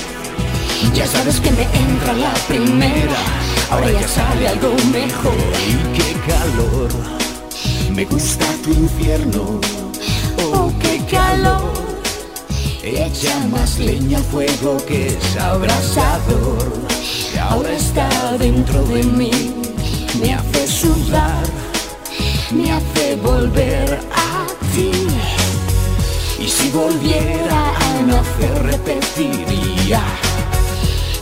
ya sabes que me entra la primera, ahora ya sale algo mejor. Y qué calor, me gusta tu infierno. Oh, qué calor. Echa más leña al fuego que es abrasador. Ahora está dentro de mí, me hace sudar, me hace volver a ti. Y si volviera a nacer repetiría.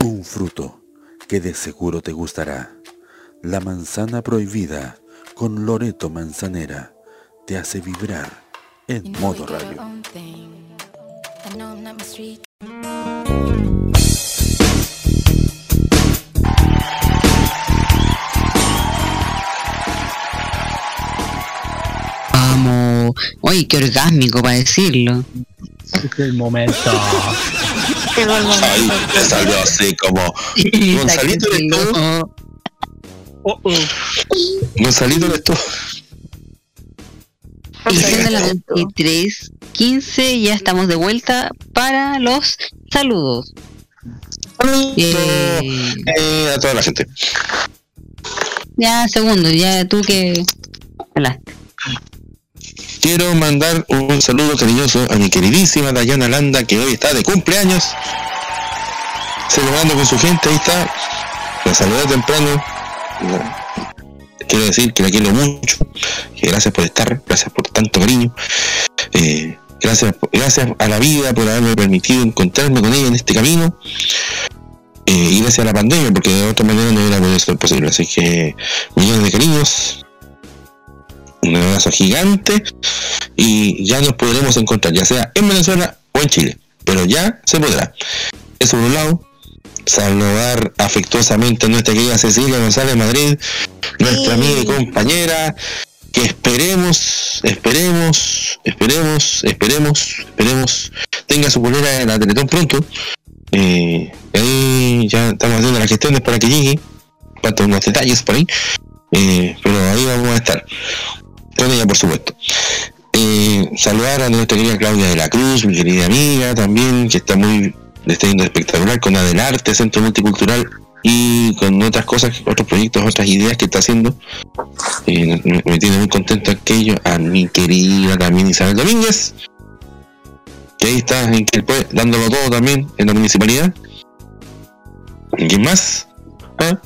Un fruto que de seguro te gustará. La manzana prohibida con Loreto Manzanera te hace vibrar en modo radio. Oye, qué orgásmico para decirlo. Es el momento. Ay, te salió así como. Gonzalito eres tú. Gonzalito eres tú. Y siendo las 23, 15, ya estamos de vuelta para los saludos. Eh, Eh, a toda la gente. ya, segundo, ya tú que hablaste. Quiero mandar un saludo cariñoso a mi queridísima Dayana Landa, que hoy está de cumpleaños. Celebrando con su gente, ahí está. La saludé temprano. Quiero decir que la quiero mucho. Que gracias por estar, gracias por tanto cariño. Eh, gracias, gracias a la vida por haberme permitido encontrarme con ella en este camino. Eh, y gracias a la pandemia, porque de otra manera no hubiera podido ser posible. Así que millones de cariños, un abrazo gigante y ya nos podremos encontrar, ya sea en Venezuela o en Chile, pero ya se podrá. Eso por un lado, saludar afectuosamente a nuestra querida Cecilia González Madrid, nuestra amiga y compañera, que esperemos, esperemos, esperemos, esperemos, esperemos, tenga su bolera en la Teletón pronto. Eh, ahí ya estamos haciendo las gestiones para que llegue, faltan unos detalles por ahí, eh, pero ahí vamos a estar con ella por supuesto. Eh, saludar a nuestra querida Claudia de la Cruz, mi querida amiga también, que está muy, le está yendo espectacular con Adelarte, Centro Multicultural y con otras cosas, otros proyectos, otras ideas que está haciendo. Eh, me, tiene muy contento aquello a mi querida también Isabel Domínguez, que ahí está en dándolo todo también en la municipalidad. ¿Y quién más? Ah,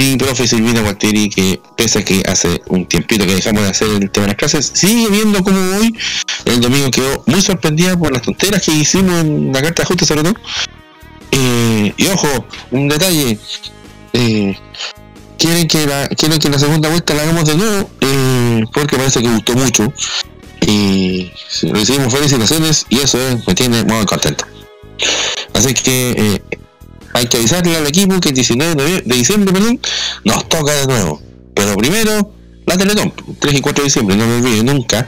Mi profe Silvina Gualtieri, que pese a que hace un tiempito que dejamos de hacer el tema de las clases, sigue viendo cómo hoy, el domingo quedó muy sorprendida por las tonteras que hicimos en la carta de ajuste, sobre todo. Eh, y ojo, un detalle. eh, quieren que la quieren que la segunda vuelta la hagamos de nuevo eh, porque parece que gustó mucho y recibimos felicitaciones y eso me tiene muy contento así que hay que avisarle al equipo que el 19 de, diciembre perdón, nos toca de nuevo. Pero primero la Teletón 3 y 4 de diciembre no me olvide nunca.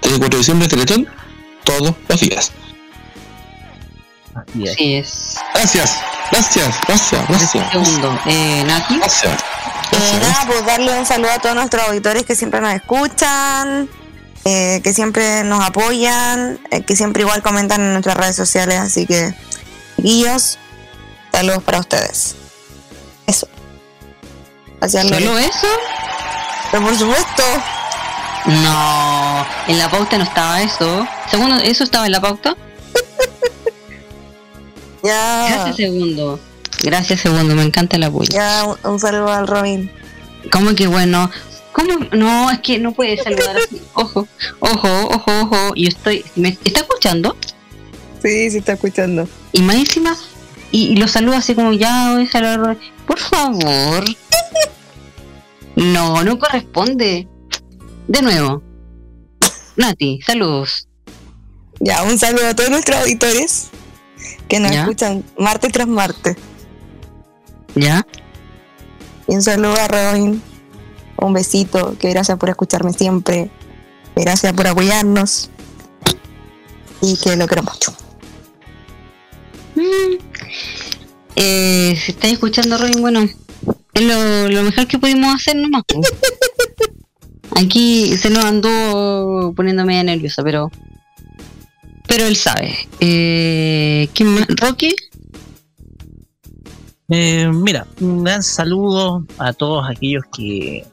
3 y 4 de diciembre Teletón todos los días. Así es. gracias gracias gracias gracias. Segundo, eh, Nati. gracias. Eh, nada, pues darle un saludo a todos nuestros auditores que siempre nos escuchan, eh, que siempre nos apoyan, eh, que siempre igual comentan en nuestras redes sociales. Así que, guillos, saludos para ustedes. Eso. Gracias, ¿Solo eso? Pero por supuesto. No, en la pauta no estaba eso. Segundo, ¿eso estaba en la pauta? Ya. Gracias, segundo. Gracias, segundo. Me encanta el apoyo. Ya, un, un saludo al Robin. ¿Cómo que bueno? ¿Cómo? No, es que no puede saludar así. Ojo, ojo, ojo, ojo. Yo estoy. ¿Me está escuchando? Sí, sí está escuchando. Y más encima, y, y lo así como ya voy a. Por favor. No, no corresponde. De nuevo. Nati, saludos. Ya, un saludo a todos nuestros auditores que nos Ya. escuchan martes tras martes. ¿Ya? Y un saludo a Robin. Un besito, que gracias por escucharme siempre. Gracias por apoyarnos. Y que lo quiero mucho. Mm. Eh, si estáis escuchando, Robin, bueno, es lo, mejor que pudimos hacer nomás. Aquí se nos andó poniendo media nerviosa, pero. Pero él sabe. Eh, ¿Quién más? ¿Rocky? Eh, mira, un gran saludo a todos aquellos que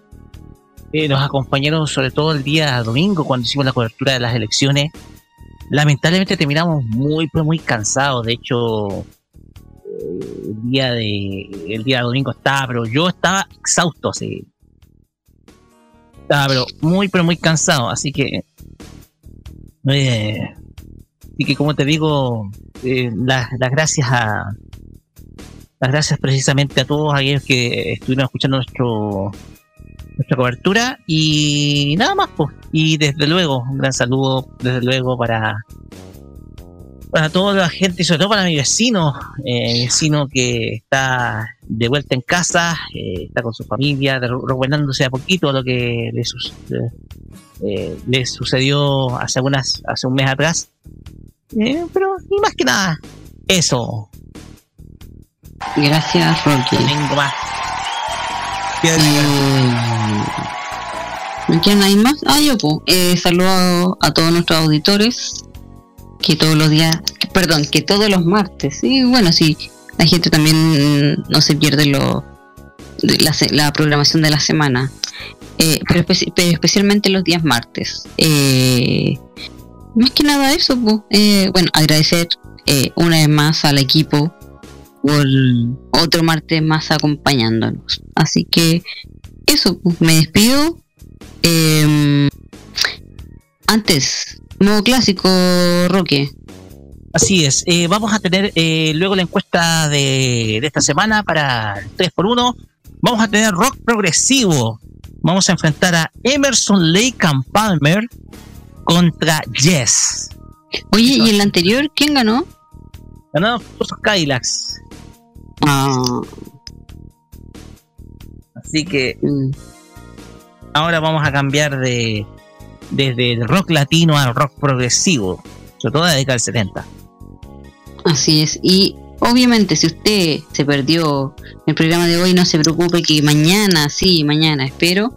eh, nos acompañaron, sobre todo el día domingo, cuando hicimos la cobertura de las elecciones. Lamentablemente terminamos muy, pero muy cansados. De hecho, eh, el día de el día domingo estaba, pero yo estaba exhausto, así. Estaba, pero muy, pero muy cansado. Así que, eh, así que como te digo, eh, las, las gracias a las gracias precisamente a todos aquellos que estuvieron escuchando nuestro nuestra cobertura y nada más pues y desde luego un gran saludo desde luego para para toda la gente y sobre todo para mi vecino eh, mi vecino que está de vuelta en casa eh, está con su familia recuperándose a poquito lo que le, sus- eh, le sucedió hace unas hace un mes atrás pero y más que nada eso Gracias, Rocky. Tengo más. ¿Me quieren ahí más? Ah, yo, pues. Eh, saludo a todos nuestros auditores. Que todos los días. perdón, que todos los martes. Y bueno, sí, la gente también no se pierde lo, la, programación de la semana. Eh, pero, pero especialmente los días martes. Eh, más que nada eso, pues. Bueno, agradecer eh, una vez más al equipo por otro martes más acompañándonos. Así que eso, pues, me despido. Eh, antes, modo clásico, Roque. Así es, eh, vamos a tener eh, luego la encuesta de, de esta semana para el 3x1. Vamos a tener rock progresivo. Vamos a enfrentar a Emerson Lake and Palmer contra Yes. Oye, ¿y el anterior quién ganó? Ganaron los Cadillacs. Ah. Así que Mm. ahora vamos a cambiar de desde el rock latino al rock progresivo, sobre todo de la década del 70. Así es. Y obviamente, si usted se perdió el programa de hoy, no se preocupe que mañana, sí, mañana, espero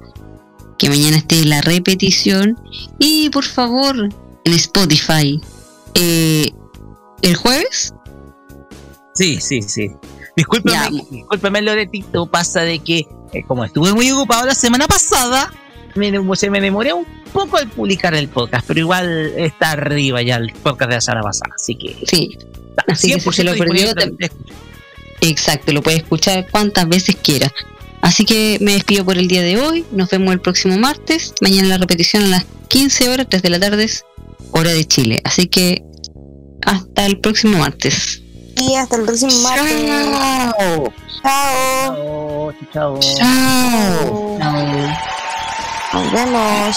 que mañana esté la repetición. Y por favor, en Spotify, eh, el jueves, Sí, sí, sí. Discúlpeme, discúlpeme Loretito, pasa de que eh, como estuve muy ocupado la semana pasada, me, se me demoré un poco al publicar el podcast, pero igual está arriba ya el podcast de la semana pasada, así que sí. Así que si se lo perdió, exacto, lo puede escuchar cuantas veces quiera. Así que me despido por el día de hoy. Nos vemos el próximo martes. Mañana la repetición a las 15 horas, 3 de la tarde, hora de Chile. Así que hasta el próximo martes. Y hasta el próximo martes. Chao. Chao. Chao. Chao. Nos vemos.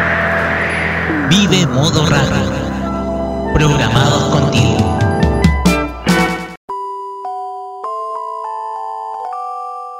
Vive modo radio. Programados contigo.